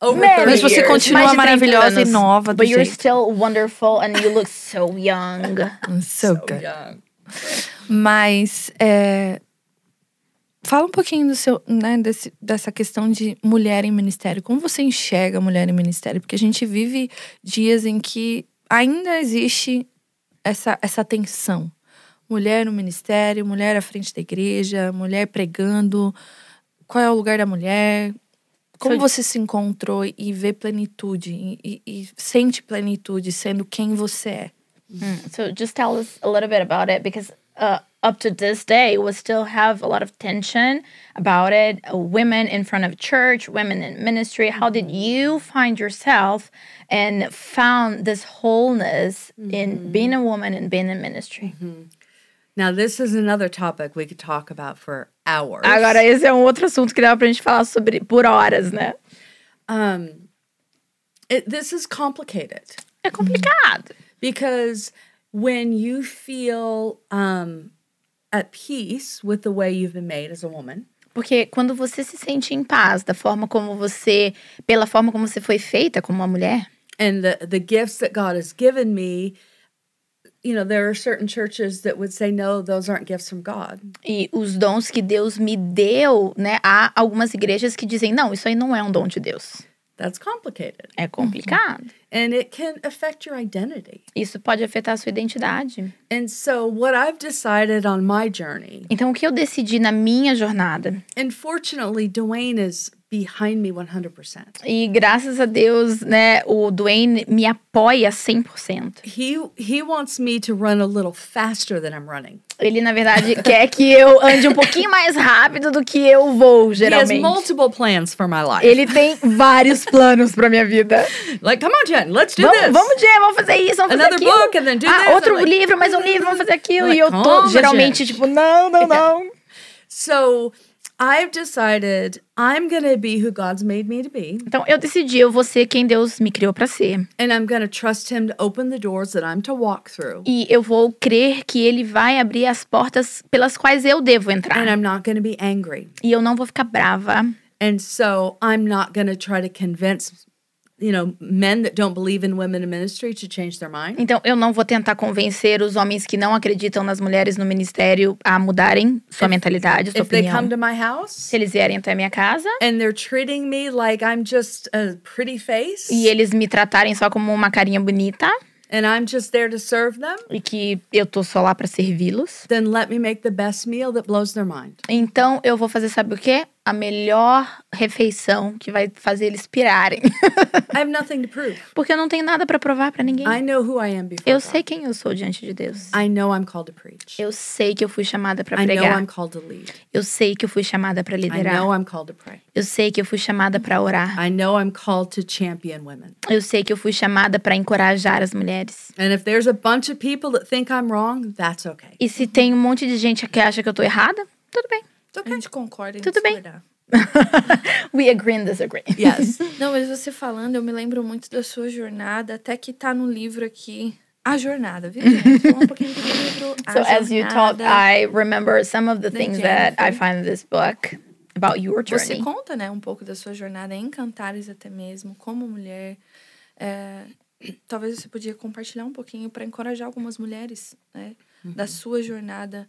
Over Many 30 Mas você continua Mais de 30 maravilhosa e nova do But you're jeito. still wonderful and you look so young. So So good. young. Mas é, fala um pouquinho do seu, né, desse- dessa questão de mulher em ministério. Como você enxerga mulher em ministério? Porque a gente vive dias em que ainda existe essa, essa tensão. Mulher no ministério, mulher à frente da igreja, mulher pregando. Qual é o lugar da mulher? Como você se encontrou e vê plenitude e, e- sente plenitude sendo quem você é? So just tell us a little bit about it because uh, up to this day, we still have a lot of tension about it. Women in front of church, women in ministry. How did you find yourself and found this wholeness in being a woman and being in ministry? Now, this is another topic we could talk about for hours. Agora, esse é um outro assunto que dava pra gente falar sobre por horas, né? Um, it, this is complicated É complicado. because when you feel um, at peace with the way you've been made as a woman, Porque quando você se sente em paz da forma como você, pela forma como você foi feita como uma mulher, and the the gifts that God has given me, you know, there are certain churches that would say, no, those aren't gifts from God. e os dons que Deus me deu, né? Há algumas igrejas que dizem, não, isso aí não é um dom de Deus. That's complicated. É complicado. And it can affect your identity. Isso pode afetar a sua identidade. And so, what I've decided on my journey, Então, o que eu decidi na minha jornada, and fortunately, Dwayne is behind me 100%. e graças a Deus, né, o Dwayne me apoia 100%. He he wants me to run a little faster than I'm running. Ele, na verdade, quer que eu ande um pouquinho mais rápido do que eu vou, He has geralmente. multiple plans for my life. Ele tem vários planos pra minha vida. like, come on, Jen, let's do Vamos, this. vamos, Jê, vamos fazer isso, vamos fazer Another aquilo. book and then do ah, this. outro like, livro, mais um livro, vamos fazer aquilo. I'm e like, eu tô calma, geralmente, gente. tipo, não, não, não. So I've decided I'm going to be who God's made me to be, Então, eu decidi, eu vou ser quem Deus me criou pra ser. and I'm going to trust Him to open the doors that I'm to walk through. E eu vou crer que Ele vai abrir as portas pelas quais eu devo entrar. And I'm not going to be angry. E eu não vou ficar brava. And so I'm not going to try to convince you know, men that don't believe in women in ministry to change their mind. Então, eu não vou tentar convencer os homens que não acreditam nas mulheres no ministério a mudarem sua mentalidade, sua If they come opinião. to my house Se eles vierem até a minha casa and they're treating me like I'm just a pretty face e eles me tratarem só como uma carinha bonita and I'm just there to serve them, e que eu tô só lá pra servi-los, then let me make the best meal that blows their mind. então eu vou fazer, sabe o quê? A melhor refeição que vai fazer eles pirarem. I have nothing to prove. Porque eu não tenho nada pra provar pra ninguém. I know who I am before Eu God. sei quem eu sou diante de Deus. I know I'm called to preach. Eu sei que eu fui chamada pra I know pregar. I'm called to lead. Eu sei que eu fui chamada pra I liderar. know I'm called to pray. Eu sei que eu fui chamada pra orar. I know I'm called to champion women. Eu sei que eu fui chamada pra encorajar as mulheres. And if there's a bunch of people that think I'm wrong, that's okay. E se tem um monte de gente que acha que eu tô errada, tudo bem. A gente concorda em Tudo bem. We agree and disagree. Yes. Não, mas você falando, eu me lembro muito da sua jornada, até que tá no livro aqui. A jornada, viu? gente? Um pouquinho do livro. A So as you talk, Jornada. I remember some of the things that I find in this book about your Você journey. conta, né, um pouco da sua jornada em Cantares até mesmo, como mulher. É, talvez você podia compartilhar um pouquinho para encorajar algumas mulheres, né, da sua jornada,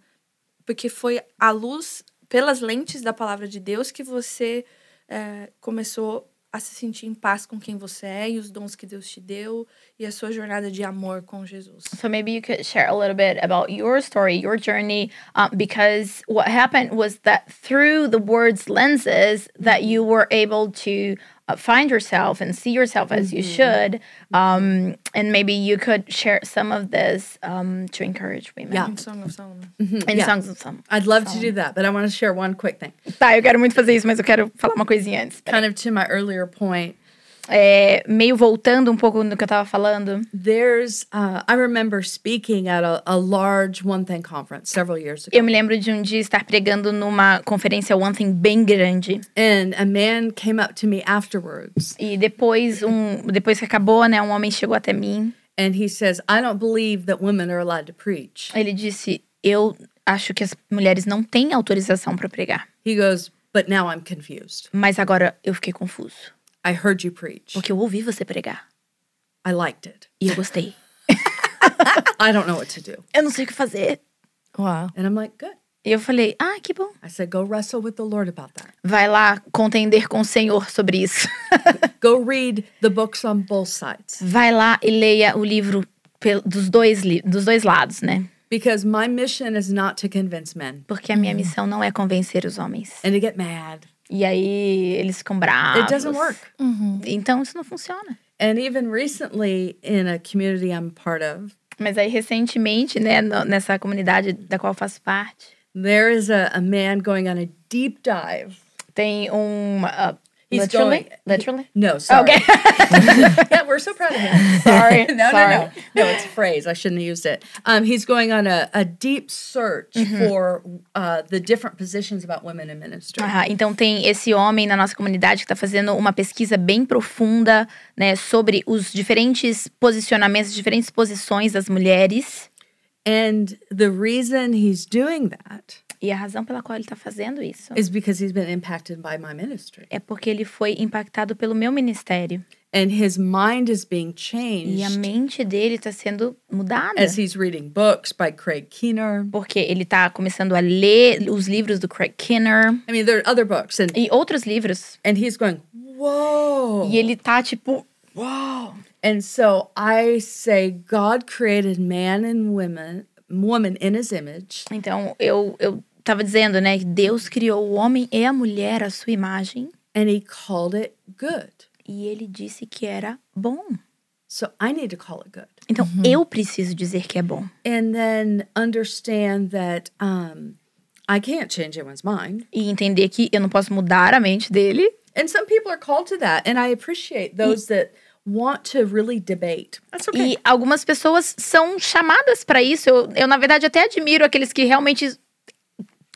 porque foi à luz, pelas lentes da palavra de Deus, que você é, começou a se sentir em paz com quem você é e os dons que Deus te deu e a sua jornada de amor com Jesus. So maybe you could share a little bit about your story, your journey, um, because what happened was that through the word's lenses, that you were able to find yourself and see yourself as you should, um, and maybe you could share some of this um, to encourage women. Yeah. Em Song of Solomon. In Yeah. Songs of Solomon. I'd love to do that, but I want to share one quick thing. Tá, eu quero muito fazer isso, mas eu quero falar uma coisinha antes. Kind of to my earlier point, É, meio voltando um pouco no que eu tava falando. there's, uh, I remember speaking at a, a large One Thing conference several years ago. Eu me lembro de um dia estar pregando numa conferência One Thing bem grande. And a man came up to me afterwards E depois, um, depois que acabou, né, um homem chegou até mim. and he says, I don't believe that women are allowed to preach. Ele disse: Eu acho que as mulheres não têm autorização para pregar. He goes, But now I'm confused. Mas agora eu fiquei confuso. I heard you preach. Porque eu ouvi você pregar. I liked it. E eu gostei. I don't know what to do. Eu não sei o que fazer. Uau. And I'm like, Good. E eu falei: Ah, que bom. I said, Go wrestle with the Lord about that. Vai lá contender com o Senhor sobre isso. Go read the books on both sides. Vai lá e leia o livro dos dois, li- dos dois lados, né? Because my mission is not to convince men Porque a minha missão não é convencer os homens. and to get mad. E aí eles ficam bravos. It doesn't work. Então isso não funciona. And even recently, in a community I'm part of, Mas aí recentemente, né, nessa comunidade da qual eu faço parte, there is a, a man going on a deep dive. tem um uh, He's literally, going- literally. No, sorry. Okay. yeah, we're so proud of him. Sorry, no, sorry. no, no. No, it's a phrase. I shouldn't have used it. Um, he's going on a, a deep search for uh, the different positions about women in ministry. Aham, Então tem esse homem na nossa comunidade que está fazendo uma pesquisa bem profunda, né, sobre os diferentes posicionamentos, diferentes posições das mulheres. And the reason he's doing that E a razão pela qual ele está fazendo isso is because he's been impacted by my ministry. é porque ele foi impactado pelo meu ministério. And his mind is being E a changed mente dele está sendo mudada. as he's reading books by Craig Keener. Porque ele tá começando a ler os livros do Craig Kinner I mean, there are other books, and, e outros livros. and he's going, Whoa. E ele tá tipo, uau! And so I say, God created man and women, woman in his image, Então eu, eu tava dizendo, né, que Deus criou o homem e a mulher à sua imagem and he called it good. e ele disse que era bom. So I need to call it good. Então eu preciso dizer que é bom. And then understand that um, I can't change anyone's mind. E entender que eu não posso mudar a mente dele. And some people are called to that. And I appreciate those that want to really debate. That's okay. E algumas pessoas são chamadas para isso. Eu, eu, na verdade, até admiro aqueles que realmente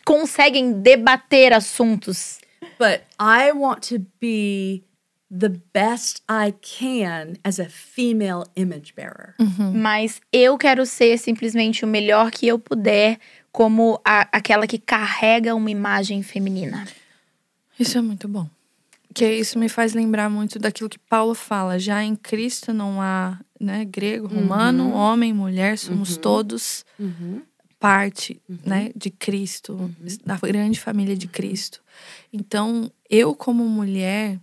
conseguem debater assuntos. But I want to be the best I can as a female image bearer. Mas eu quero ser simplesmente o melhor que eu puder, como a- aquela que carrega uma imagem feminina. Isso é muito bom. Que isso me faz lembrar muito daquilo que Paulo fala. Já em Cristo não há né, grego, romano, Uhum. homem, mulher, somos todos Mhm. Parte Uhum. né, de Cristo, da grande família de Cristo. Então, eu, como mulher,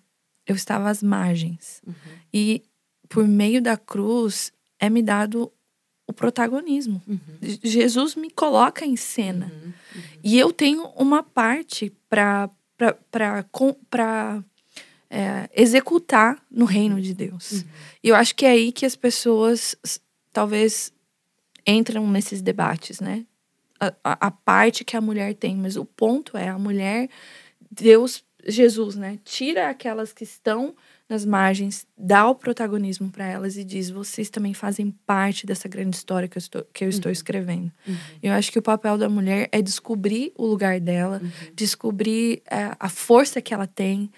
eu estava às margens. Uhum. E por meio da cruz é me dado o protagonismo. Uhum. Jesus me coloca em cena. Mhm. E eu tenho uma parte para para é, executar no reino de Deus. E eu acho que é aí que as pessoas talvez entram nesses debates, né? A, parte que a mulher tem, mas o ponto é a mulher, Deus, Jesus, né? Tira aquelas que estão nas margens, dá o protagonismo para elas e diz: vocês também fazem parte dessa grande história que eu estou, que eu estou escrevendo. Eu acho que o papel da mulher é descobrir o lugar dela, descobrir é, a força que ela tem,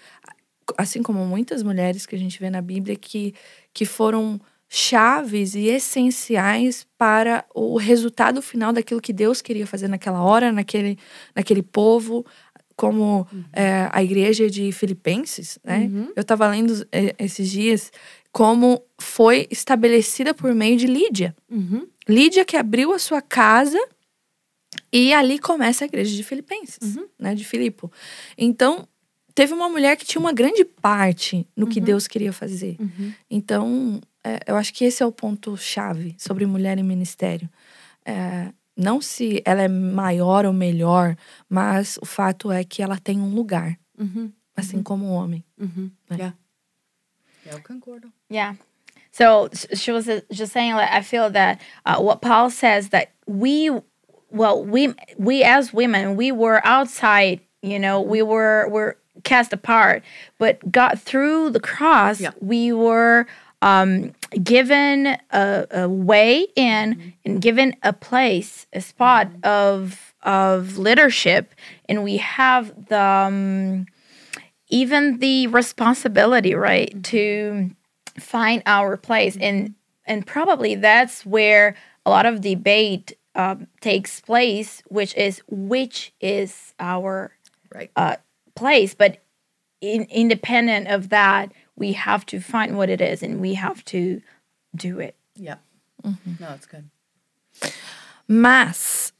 assim como muitas mulheres que a gente vê na Bíblia que, que foram chaves e essenciais para o resultado final daquilo que Deus queria fazer naquela hora, naquele, naquele povo, como é, a igreja de Filipenses, né? Eu estava lendo é, esses dias como foi estabelecida por meio de Lídia. Mhm. Lídia que abriu a sua casa e ali começa a igreja de Filipenses, né, de Filipo. Então, teve uma mulher que tinha uma grande parte no que Deus queria fazer. Mhm. Então, é, eu acho que esse é o ponto chave sobre mulher em ministério. É, não se ela é maior ou melhor, mas o fato é que ela tem um lugar, Mhm. assim como o homem. Mhm. Right. Yeah. Yeah, eu concordo. Yeah. So sh- she was uh, just saying, like, I feel that uh, what Paul says that we, well, we we as women, we were outside. You know, we were were cast apart, but God through the cross, Yeah. we were um, given a, a way in and given a place, a spot of of leadership, and we have the. Um, even the responsibility right to find our place and and probably that's where a lot of debate um, takes place which is which is our Right. uh, place but in, independent of that we have to find what it is and we have to do it Yeah. Mm-hmm. No, it's good. Mas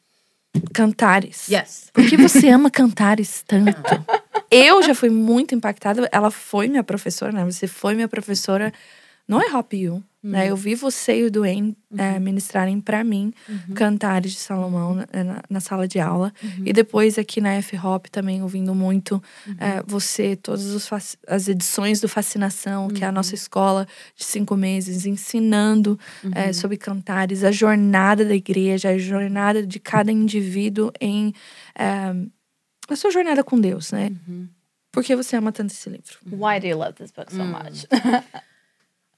cantares. Yes. Por que você ama cantares tanto? Eu já fui muito impactada. Ela foi minha professora, né? Você foi minha professora no Hop You. Né? Eu vi você e o Duane é, ministrarem pra mim cantares de Salomão na, na- na sala de aula. E depois aqui na F-Hop também ouvindo muito é, você, todas as edições do Fascinação, que é a nossa escola de cinco meses, ensinando é, sobre cantares, a jornada da igreja, a jornada de cada indivíduo em é, a sua jornada com Deus, né? Por que você ama tanto esse livro? why do you love this book so much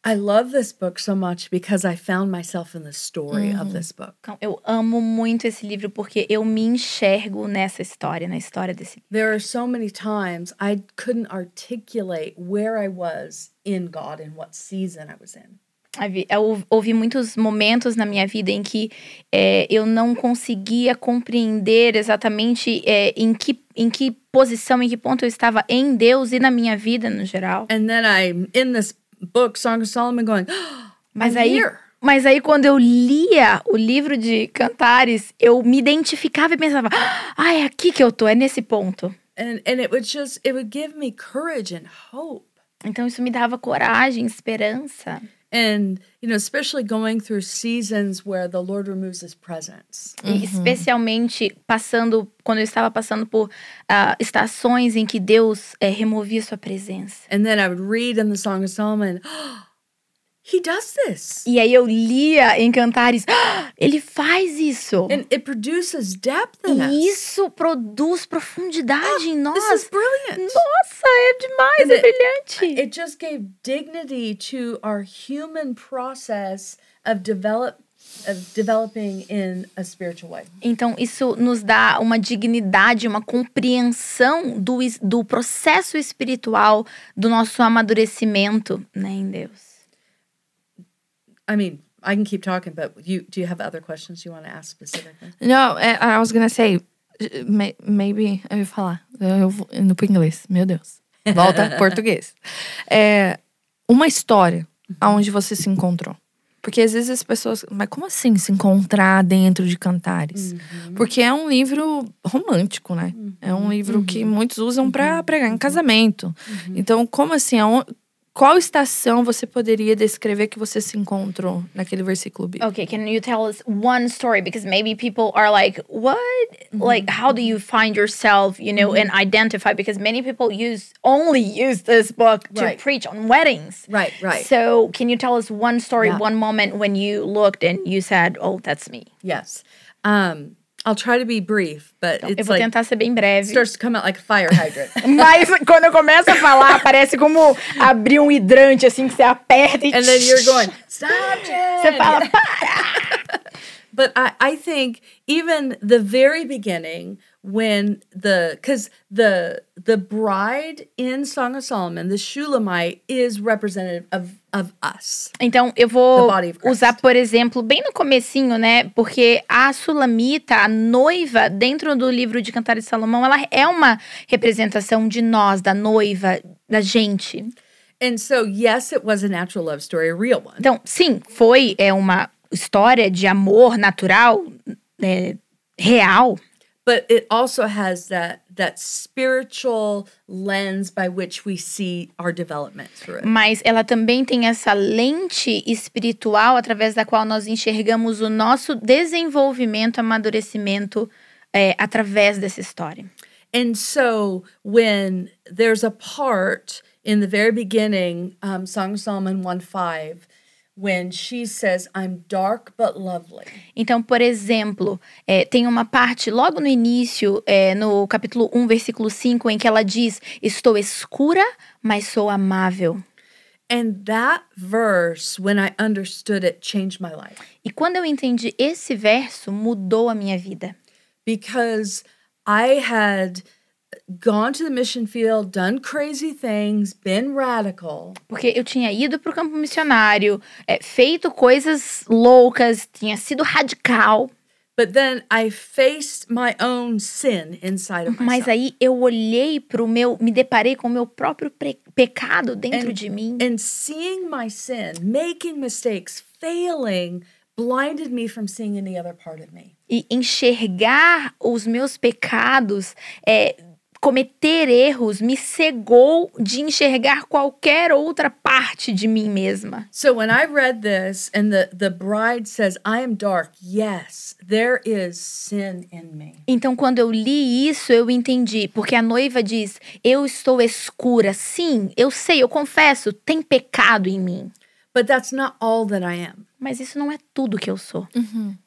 I love this book so much because I found myself in the story of this book. Eu amo muito esse livro porque eu me enxergo nessa história na história desse livro There are so many times I couldn't articulate where I was in God and what season I was in. Eu houve muitos momentos na minha vida em que é, eu não conseguia compreender exatamente é, em, que, em que posição, em que ponto eu estava em Deus e na minha vida no geral. And then I'm in this book, Song of Solomon, going, Mas aí, here. mas aí, quando eu lia o livro de Cantares, eu me identificava e pensava: ah, é aqui que eu tô, é nesse ponto. And, and it would just, it would give me courage and hope. Então isso me dava coragem, esperança. And, you know, especially going through seasons where the Lord removes his presence. E especialmente passando, quando eu estava passando por ah, estações em que Deus eh, removia sua presença. And then I would read in the Song of Solomon, he does this. E aí eu lia em Cantares, "Ah, ele faz isso. And it produces depth in. E isso produz profundidade em nós. This is brilliant. Nossa, é demais, And é it- brilhante. It just gave dignity to our human process of develop of developing in a spiritual way. Então, isso nos dá uma dignidade, uma compreensão do, do processo espiritual do nosso amadurecimento né, em Deus. I mean, I can keep talking, but you do you have other questions you want to ask specifically? No, é, I was gonna say, may- maybe, eu ia falar, eu vou indo pro inglês, meu Deus. Volta português. É uma história aonde você se encontrou. Porque às vezes as pessoas. Mas como assim se encontrar dentro de cantares? Porque é um livro romântico, né? É um livro que muitos usam pra pregar em casamento. Então, como assim? Qual estação você poderia descrever que você se encontrou naquele versículo bíblico? Okay, can you tell us one story? Because maybe people are like, what? Like, how do you find yourself, you know, and identify? Because many people use only use this book to Right. preach on weddings. Right, right. So, can you tell us one story, Yeah. one moment when you looked and you said, oh, that's me? Yes. Um, I'll try to be brief, but Então, eu vou like tentar ser bem breve. starts to come out like a fire hydrant. Mas quando eu começo a falar, parece como abrir um hidrante, assim, que você aperta e... and then you're going, stop, Jen. Você fala, para! But I, I think even the very beginning when the because the the bride in Song of Solomon, the Shulamite, is representative of of us. Então, eu vou usar, por exemplo, bem no comecinho, né? Porque a Sulamita, a noiva, dentro do livro de Cantares de Salomão, ela é uma representação de nós, da noiva, da gente. And so yes, it was a natural love story, a real one. Então, sim, foi é uma história de amor natural, né, real, But it also has that that spiritual lens by which we see our development through it. mas ela também tem essa lente espiritual através da qual nós enxergamos o nosso desenvolvimento, amadurecimento é, através dessa história. And so when there's a part in the very beginning, um, Song of Solomon 1 5, when she says, I'm dark but lovely. Então, por exemplo, é, tem uma parte logo no início, é, no capítulo 1, versículo 5, em que ela diz: Estou escura, mas sou amável. And that verse, when I understood it, changed my life E quando eu entendi esse verso, mudou a minha vida. because I had gone to the mission field, done crazy things, been radical. Porque eu tinha ido para o campo missionário, é, feito coisas loucas, tinha sido radical. But then I faced my own sin inside of Mas myself. aí eu olhei para o meu, me deparei com o meu próprio pecado dentro And- de mim. And seeing my sin, making mistakes, failing, blinded me from seeing any other part of me. e enxergar os meus pecados, é, cometer erros, me cegou de enxergar qualquer outra parte de mim mesma. So when I read this and the, the bride says, I am dark, yes, there is sin in me. Então, quando eu li isso, eu entendi, porque a noiva diz: Eu estou escura. Sim, eu sei, eu confesso, tem pecado em mim. But that's not all that I am. Mas isso não é tudo que eu sou.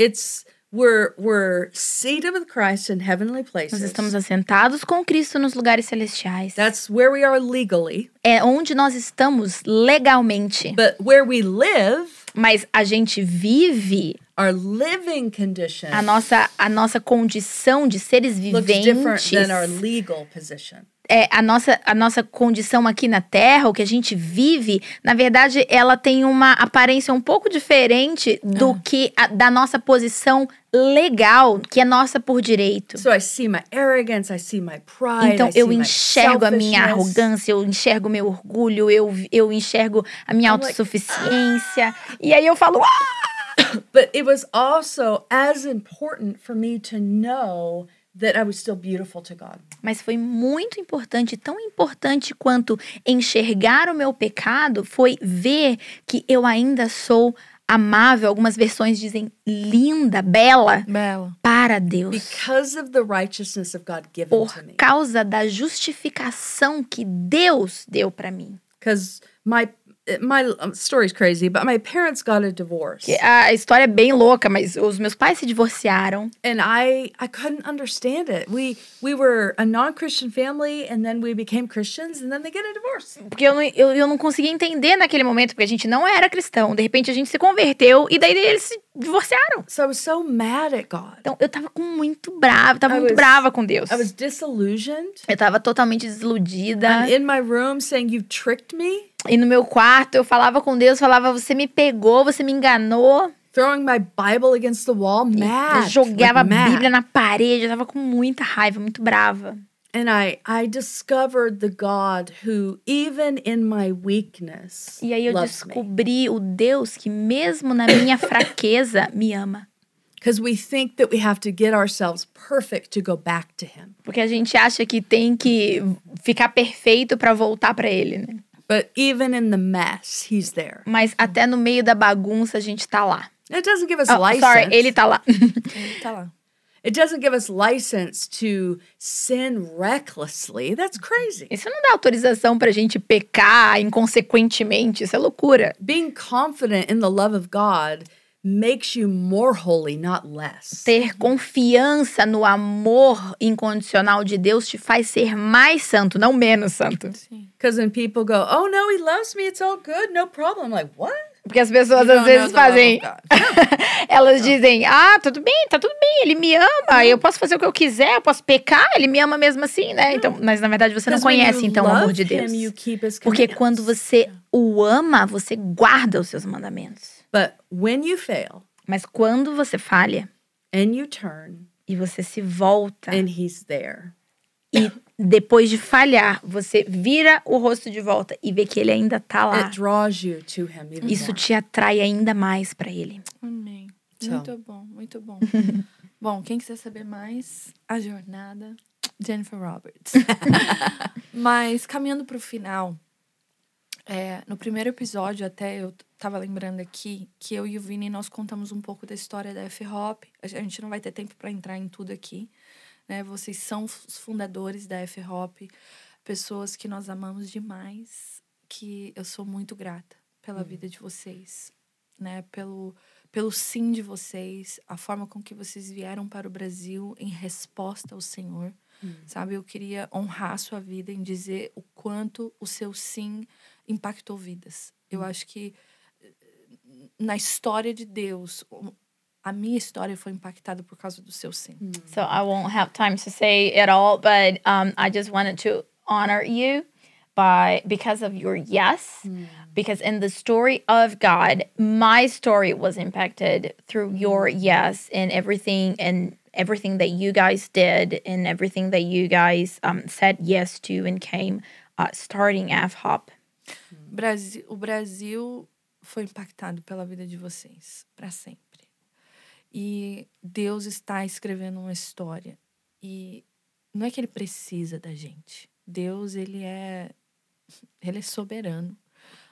It's we're we're seated with Christ in heavenly Nós places. estamos assentados com Cristo nos lugares celestiais. That's where we are legally. É onde nós estamos legalmente. But where we live, Mas a gente vive our living condition a nossa, a nossa condição de seres looks different viventes, than our legal position. É, a, nossa, a nossa condição aqui na Terra, o que a gente vive, na verdade, ela tem uma aparência um pouco diferente do Ah. que a, da nossa posição legal, que é nossa por direito. So I see my arrogance, I see my pride, Então I see eu my enxergo a minha arrogância, eu enxergo meu orgulho, eu, eu enxergo a minha I'm like, autossuficiência. E aí eu falo, ah! But it was also as important for me to know that I was still beautiful to God. Mas foi muito importante, tão importante quanto enxergar o meu pecado, foi ver que eu ainda sou amável. Algumas versões dizem linda, bela Bela. para Deus. Because of the righteousness of God given Por to me. causa da justificação que Deus deu para mim. Because my my story's crazy, but my parents got a divorce. Que A história é bem louca, mas os meus pais se divorciaram. And I I couldn't understand it. We we were a non-Christian family and then we became Christians and then they get a divorce. Porque eu não, eu, eu não conseguia entender naquele momento, porque a gente não era cristão. De repente a gente se converteu e daí eles se divorciaram. So I was so mad at God. Então eu tava com muito brava, tava I muito was- brava com Deus. I was disillusioned. Eu tava totalmente desiludida. I'm in my room saying you tricked me, E no meu quarto eu falava com Deus, falava: Você me pegou, você me enganou. throwing my Bible against the wall, mad. eu jogava like a. Bíblia na parede, eu tava com muita raiva, muito brava. And I I discovered the God who even in my weakness E aí eu loves me. descobri o Deus que mesmo na minha fraqueza me ama. Because we think that we have to get ourselves perfect to go back to him. Porque a gente acha que tem que ficar perfeito pra voltar pra ele, né? But even in the mess, he's there. Mas até no meio da bagunça a gente tá lá. It doesn't give us Oh, license. sorry, ele tá lá. Ele tá lá. It doesn't give us license to sin recklessly. That's crazy. Isso não dá autorização pra gente pecar inconsequentemente, isso é loucura. Being confident in the love of God makes you more holy, not less. Ter confiança no amor incondicional de Deus te faz ser mais santo, não menos santo. Because when people go, "Oh no, he loves me. It's all good, no problem." I'm like, "What?" Porque as pessoas You às vezes fazem. Elas dizem: Ah, tudo bem, tá tudo bem, ele me ama, eu posso fazer o que eu quiser, eu posso pecar, ele me ama mesmo assim, né? Então, mas na verdade você não conhece you então o amor love de Deus. Him, you keep his Porque commandments. quando você o ama, você guarda os seus mandamentos. But when you fail Mas quando você falha and you turn e você se volta and he's there, e depois de falhar, você vira o rosto de volta e vê que ele ainda tá lá, it draws you to him even isso more. te atrai ainda mais pra ele. Amém. So. Muito bom, muito bom. bom, quem quiser saber mais, a jornada, Jennifer Roberts. Mas caminhando pro final, é, no primeiro episódio, até eu tava lembrando aqui que eu e o Vini nós contamos um pouco da história da F-Hop. A gente não vai ter tempo para entrar em tudo aqui. Né? Vocês são os fundadores da F-Hop, pessoas que nós amamos demais, que eu sou muito grata pela vida de vocês, né? Pelo, pelo sim de vocês, a forma com que vocês vieram para o Brasil em resposta ao Senhor. Sabe, eu queria honrar a sua vida em dizer o quanto o seu sim impactou vidas. Eu acho que na história de Deus, o- a minha história foi impactada por causa do seu sim. So I won't have time to say it all, but um, I just wanted to honor you by because of your yes. Because in the story of God, my story was impacted through your yes and everything and everything that you guys did and everything that you guys um, said yes to and came uh, starting F Hop. Brasil, o Brasil foi impactado pela vida de vocês para sempre. E Deus está escrevendo uma história. E não é que ele precisa da gente. Deus, ele é ele é soberano,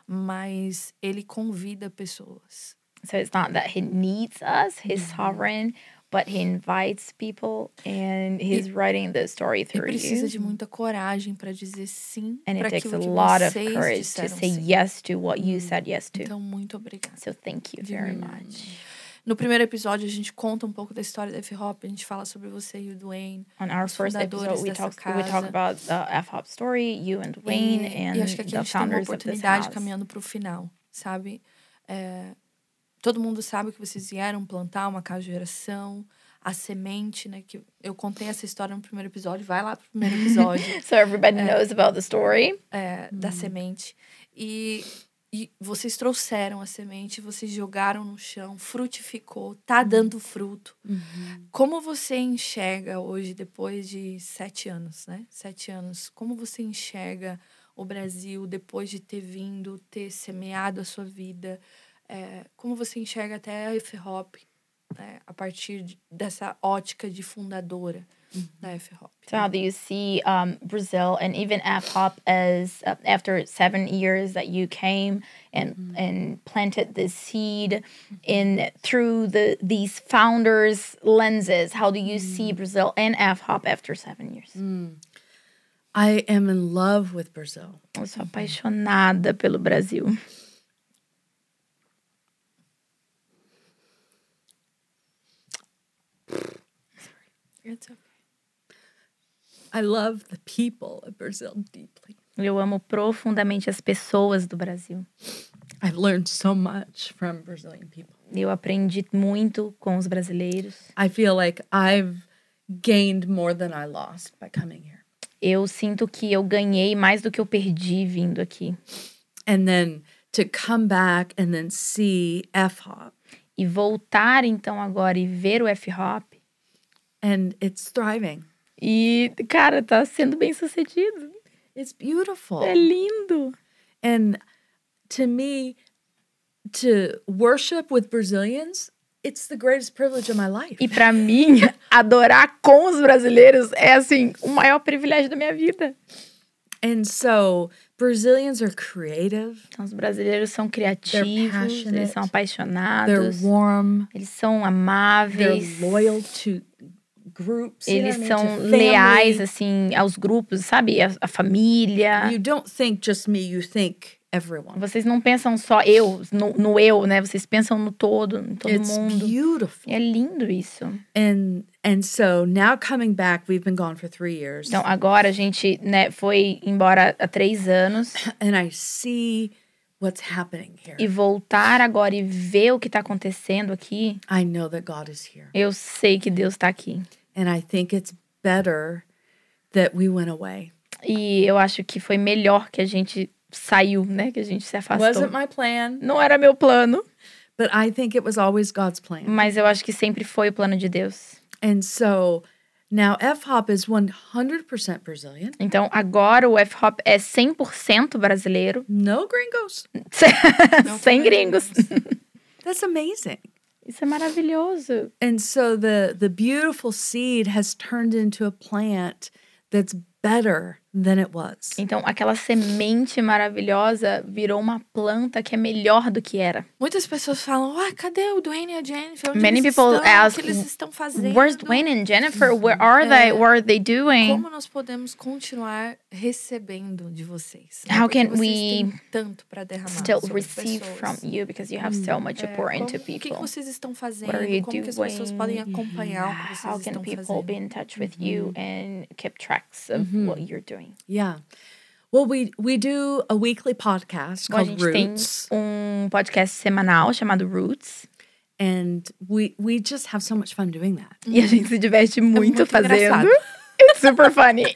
mas ele convida pessoas. So it's not that he needs us, he's sovereign, but he invites people and he's writing the story E through precisa you. de muita coragem para dizer sim And it takes a lot of courage to say sim. yes to what you said yes to. Então, muito obrigada. So thank you De very verdade. much. No primeiro episódio, a gente conta um pouco da história da F-Hop, a gente fala sobre você e o Dwayne. On our first episode, we talk we talk casa. about the F Hop story, you and Dwayne, e, and e acho que aqui a gente tem uma oportunidade caminhando para o final, sabe? É, todo mundo sabe que vocês vieram plantar uma casa de geração, a semente, né? Que eu contei essa história no primeiro episódio, vai lá pro primeiro episódio So everybody knows about the story. é, da semente. E, e vocês trouxeram a semente, vocês jogaram no chão, frutificou, tá dando fruto. Como você enxerga hoje, depois de sete anos, né? Sete anos, como você enxerga o Brasil depois de ter vindo, ter semeado a sua vida? É, como você enxerga até a F-Hop né, a partir de- dessa ótica de fundadora da F-Hop? So how do you see um, Brazil and even F Hop as uh, after seven years that you came and and planted this seed in through the these founders lenses? How do you see Brazil and F Hop after seven years? I am in love with Brazil. Eu sou apaixonada pelo Brasil. It's okay. I love the people of Brazil deeply. Eu amo profundamente as pessoas do Brasil. I've learned so much from Brazilian people. Eu aprendi muito com os brasileiros. I feel like I've gained more than I lost by coming here. Eu sinto que eu ganhei mais do que eu perdi vindo aqui. And then to come back and then see F Hop E voltar então agora e ver o F-Hop and it's thriving. E, cara, tá sendo bem sucedido. It's beautiful. É lindo. And to me, to worship with Brazilians, it's the greatest privilege of my life. E pra mim, adorar com os brasileiros é assim, o maior privilégio da minha vida. And so Brazilians are creative, Então, os brasileiros são criativos, passionate, eles são they're apaixonados, warm, eles são they're amáveis, loyal to eles são leais, assim, aos grupos, sabe? A, a família. You don't think just me, you think everyone. Vocês não pensam só eu, no, no eu, né? Vocês pensam no todo, em todo It's mundo. beautiful. É lindo isso. And and so now coming back, we've been gone for three years. Então, agora a gente né, foi embora há três anos. and I see what's happening here. E voltar agora e ver o que tá acontecendo aqui, I know that God is here. eu sei que Deus tá aqui. And I think it's better that we went away. E eu acho que foi melhor que a gente saiu, né? Que a gente se afastou. Wasn't my plan, Não era meu plano, but I think it was always God's plan. mas eu acho que sempre foi o plano de Deus. And so now F-Hop is 100% Brazilian. Então, agora o F-Hop é 100% brasileiro, No gringos. sem gringos. That's amazing. Isso é maravilhoso. And so the the beautiful seed has turned into a plant that's better than it was. Então, aquela semente maravilhosa virou uma planta que é melhor do que era. Muitas pessoas falam, ah, cadê o Dwayne e a Jennifer? Onde Many people estão? ask, o que eles estão fazendo? Where's Dwayne and Jennifer? Where are they? What are they doing? Como nós podemos continuar recebendo de vocês? né? How can vocês we tanto para derramar Still receive pessoas. from you because you have so much to É, pour como- into O que, que people. vocês estão fazendo? What are you Como que as pessoas doing? podem acompanhar o que vocês How can estão people fazendo? be in touch with you and keep tracks of what you're doing? Yeah. Well, we we do a weekly podcast Bom, called Roots, um podcast semanal chamado Roots. and we we just have so much fun doing that. E a gente se diverte muito, muito fazendo. engraçado. It's super funny.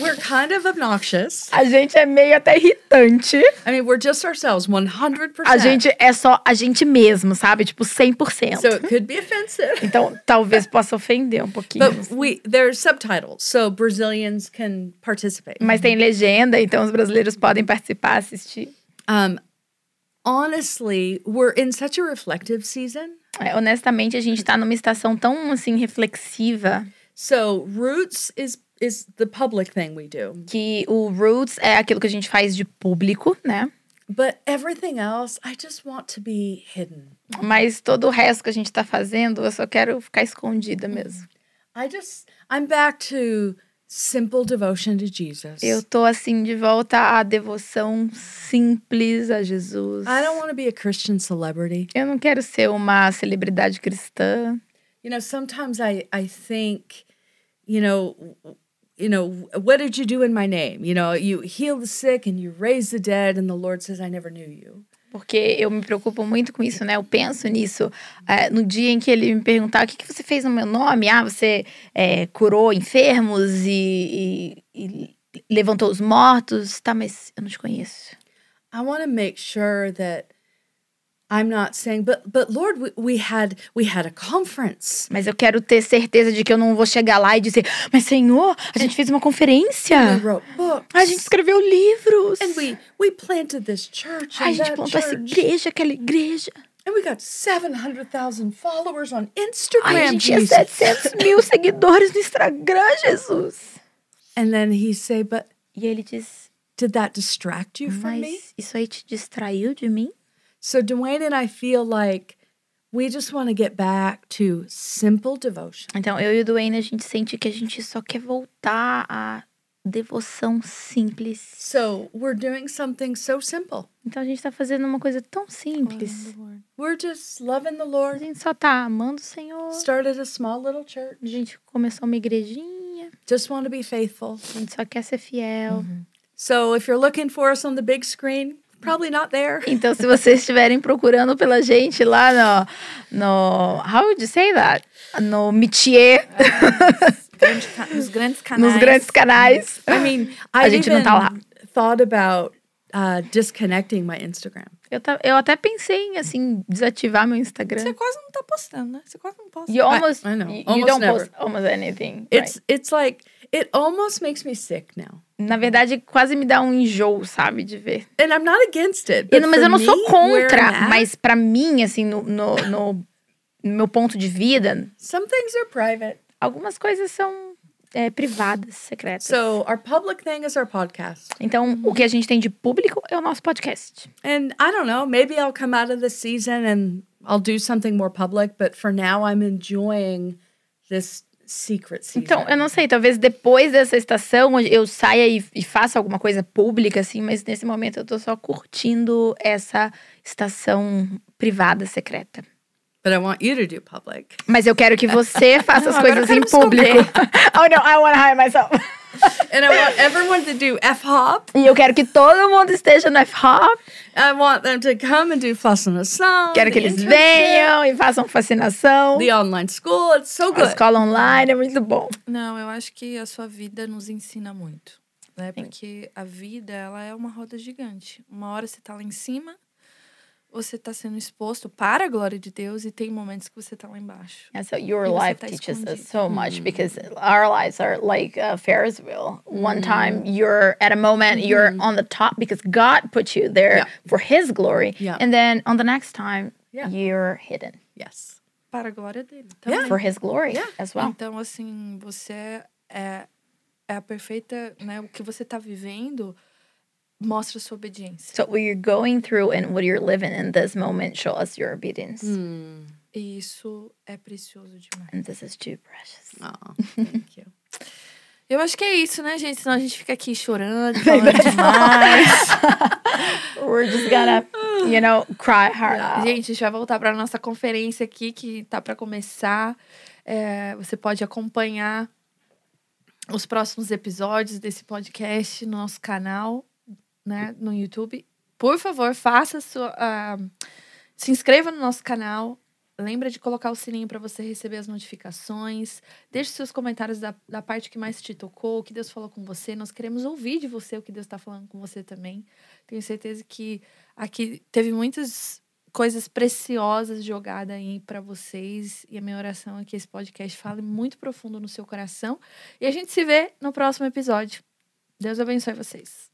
We're kind of obnoxious. a gente é meio até irritante. I mean, we're just ourselves, 100%. A gente é só a gente mesmo, sabe? Tipo, 100%. so it could be offensive. Então, talvez possa ofender um pouquinho. But we there's subtitles, so Brazilians can participate. Mas tem legenda, então os brasileiros podem participar, assistir. Um, honestly, we're in such a reflective season. É, honestamente, a gente tá numa estação tão, assim, reflexiva So Roots is is the public thing we do, que o Roots é aquilo que a gente faz de público, né? but everything else, I just want to be hidden. Mas todo o resto que a gente tá fazendo, eu só quero ficar escondida mesmo. I just I'm back to simple devotion to Jesus. Eu tô, assim, de volta à devoção simples a Jesus. I don't want to be a Christian celebrity. Eu não quero ser uma celebridade cristã. You know, sometimes I I think, you know, you know, what did you do in my name? You know, you heal the sick and you raise the dead, and the Lord says, I never knew you. Porque eu me preocupo muito com isso, né? Eu penso nisso. é, no dia em que ele me perguntar o que, que você fez no meu nome, ah, você é, curou enfermos e, e- e levantou os mortos, tá, mas eu não te conheço. I want to make sure that I'm not saying, but but Lord, we, we had we had a conference. Mas eu quero ter certeza de que eu não vou chegar lá e dizer, mas Senhor, a gente fez uma conferência. We wrote books. A gente escreveu livros. and we we planted this church A and gente plantou essa igreja, aquela igreja. And we got 700,000 followers on Ai, a Instagram. gente tinha Jesus. 700 mil seguidores no Instagram, Jesus. And then he say, but E ele diz, did that distract you from me? mas isso aí te distraiu de mim? So Dwayne and I feel like we just want to get back to simple devotion. Então, eu e o Duane, a gente sente que a gente só quer voltar à devoção simples. So we're doing something so simple. Então, a gente tá fazendo uma coisa tão simples. We're just loving the Lord. A Lord. gente só tá amando o Senhor. Started a small little church. A gente começou uma igrejinha. Just want to be faithful. A gente só quer ser fiel. So if you're looking for us on the big screen, probably not there. Então, se vocês estiverem procurando pela gente lá no. no how would you say that? No métier, nos grandes canais. nos grandes canais. I mean, A I gente não tá lá. thought about uh, disconnecting my Instagram. Eu, ta- eu até pensei em, assim, desativar meu Instagram. Você quase não tá postando, né? Você quase não posta. You almost, I know. you, you Almost don't never. post almost anything. It's it's like it almost makes me sick now. right? Na verdade, quase me dá um enjoo, sabe, de ver. And I'm not against it. But não- mas for eu não sou me, contra, mas pra mim, assim, no, no, no- no meu ponto de vida, some things are private. algumas coisas são é, privadas, secretas. So our public thing is our podcast. Então, o que a gente tem de público é o nosso podcast. And I don't know, maybe I'll come out of this season and I'll do something more public, but for now I'm enjoying this secret season. Então, eu não sei, talvez depois dessa estação eu saia e, e faça alguma coisa pública, assim, mas nesse momento eu tô só curtindo essa estação privada, secreta. But I want you to do public. Mas eu quero que você faça as Não, coisas em público. oh, não, I want to hire myself. And I want everyone to do F hop. E eu quero que todo mundo esteja no F-Hop. I want them to come and do fascinação. Quero que the eles venham e façam fascinação. The online school. It's so A good. escola online é muito bom. Não, eu acho que a sua vida nos ensina muito. Né? Porque a vida, ela é uma roda gigante. Uma hora você tá lá em cima, você tá sendo exposto para a glória de Deus, e tem momentos que você tá lá embaixo. And so your life tá teaches us escondido. so much because our lives are like a Ferris wheel. One time you're at a moment you're on the top because God put you there Yeah. for His glory, Yeah. and then on the next time Yeah. you're hidden Yes. Para a glória dele. Yeah. Também. for His glory Yeah. as well. Então, assim, você é, é a perfeita, né? O que você tá vivendo mostra sua obediência. So what you're going through and what you're living in this moment show us your obedience, E isso é precioso demais. and this is too precious. Oh, thank you. Eu acho que é isso, né, gente? Senão a gente fica aqui chorando, falando demais. We're just gonna, you know, cry hard out. Gente, a gente vai voltar para nossa conferência aqui, que tá para começar. É, você pode acompanhar os próximos episódios desse podcast no nosso canal, né, no YouTube. Por favor, faça sua. ah, se inscreva no nosso canal. Lembra de colocar o sininho para você receber as notificações. Deixe seus comentários da, da parte que mais te tocou, o que Deus falou com você. Nós queremos ouvir de você o que Deus está falando com você também. Tenho certeza que aqui teve muitas coisas preciosas jogadas aí para vocês. E a minha oração é que esse podcast fale muito profundo no seu coração. E a gente se vê no próximo episódio. Deus abençoe vocês.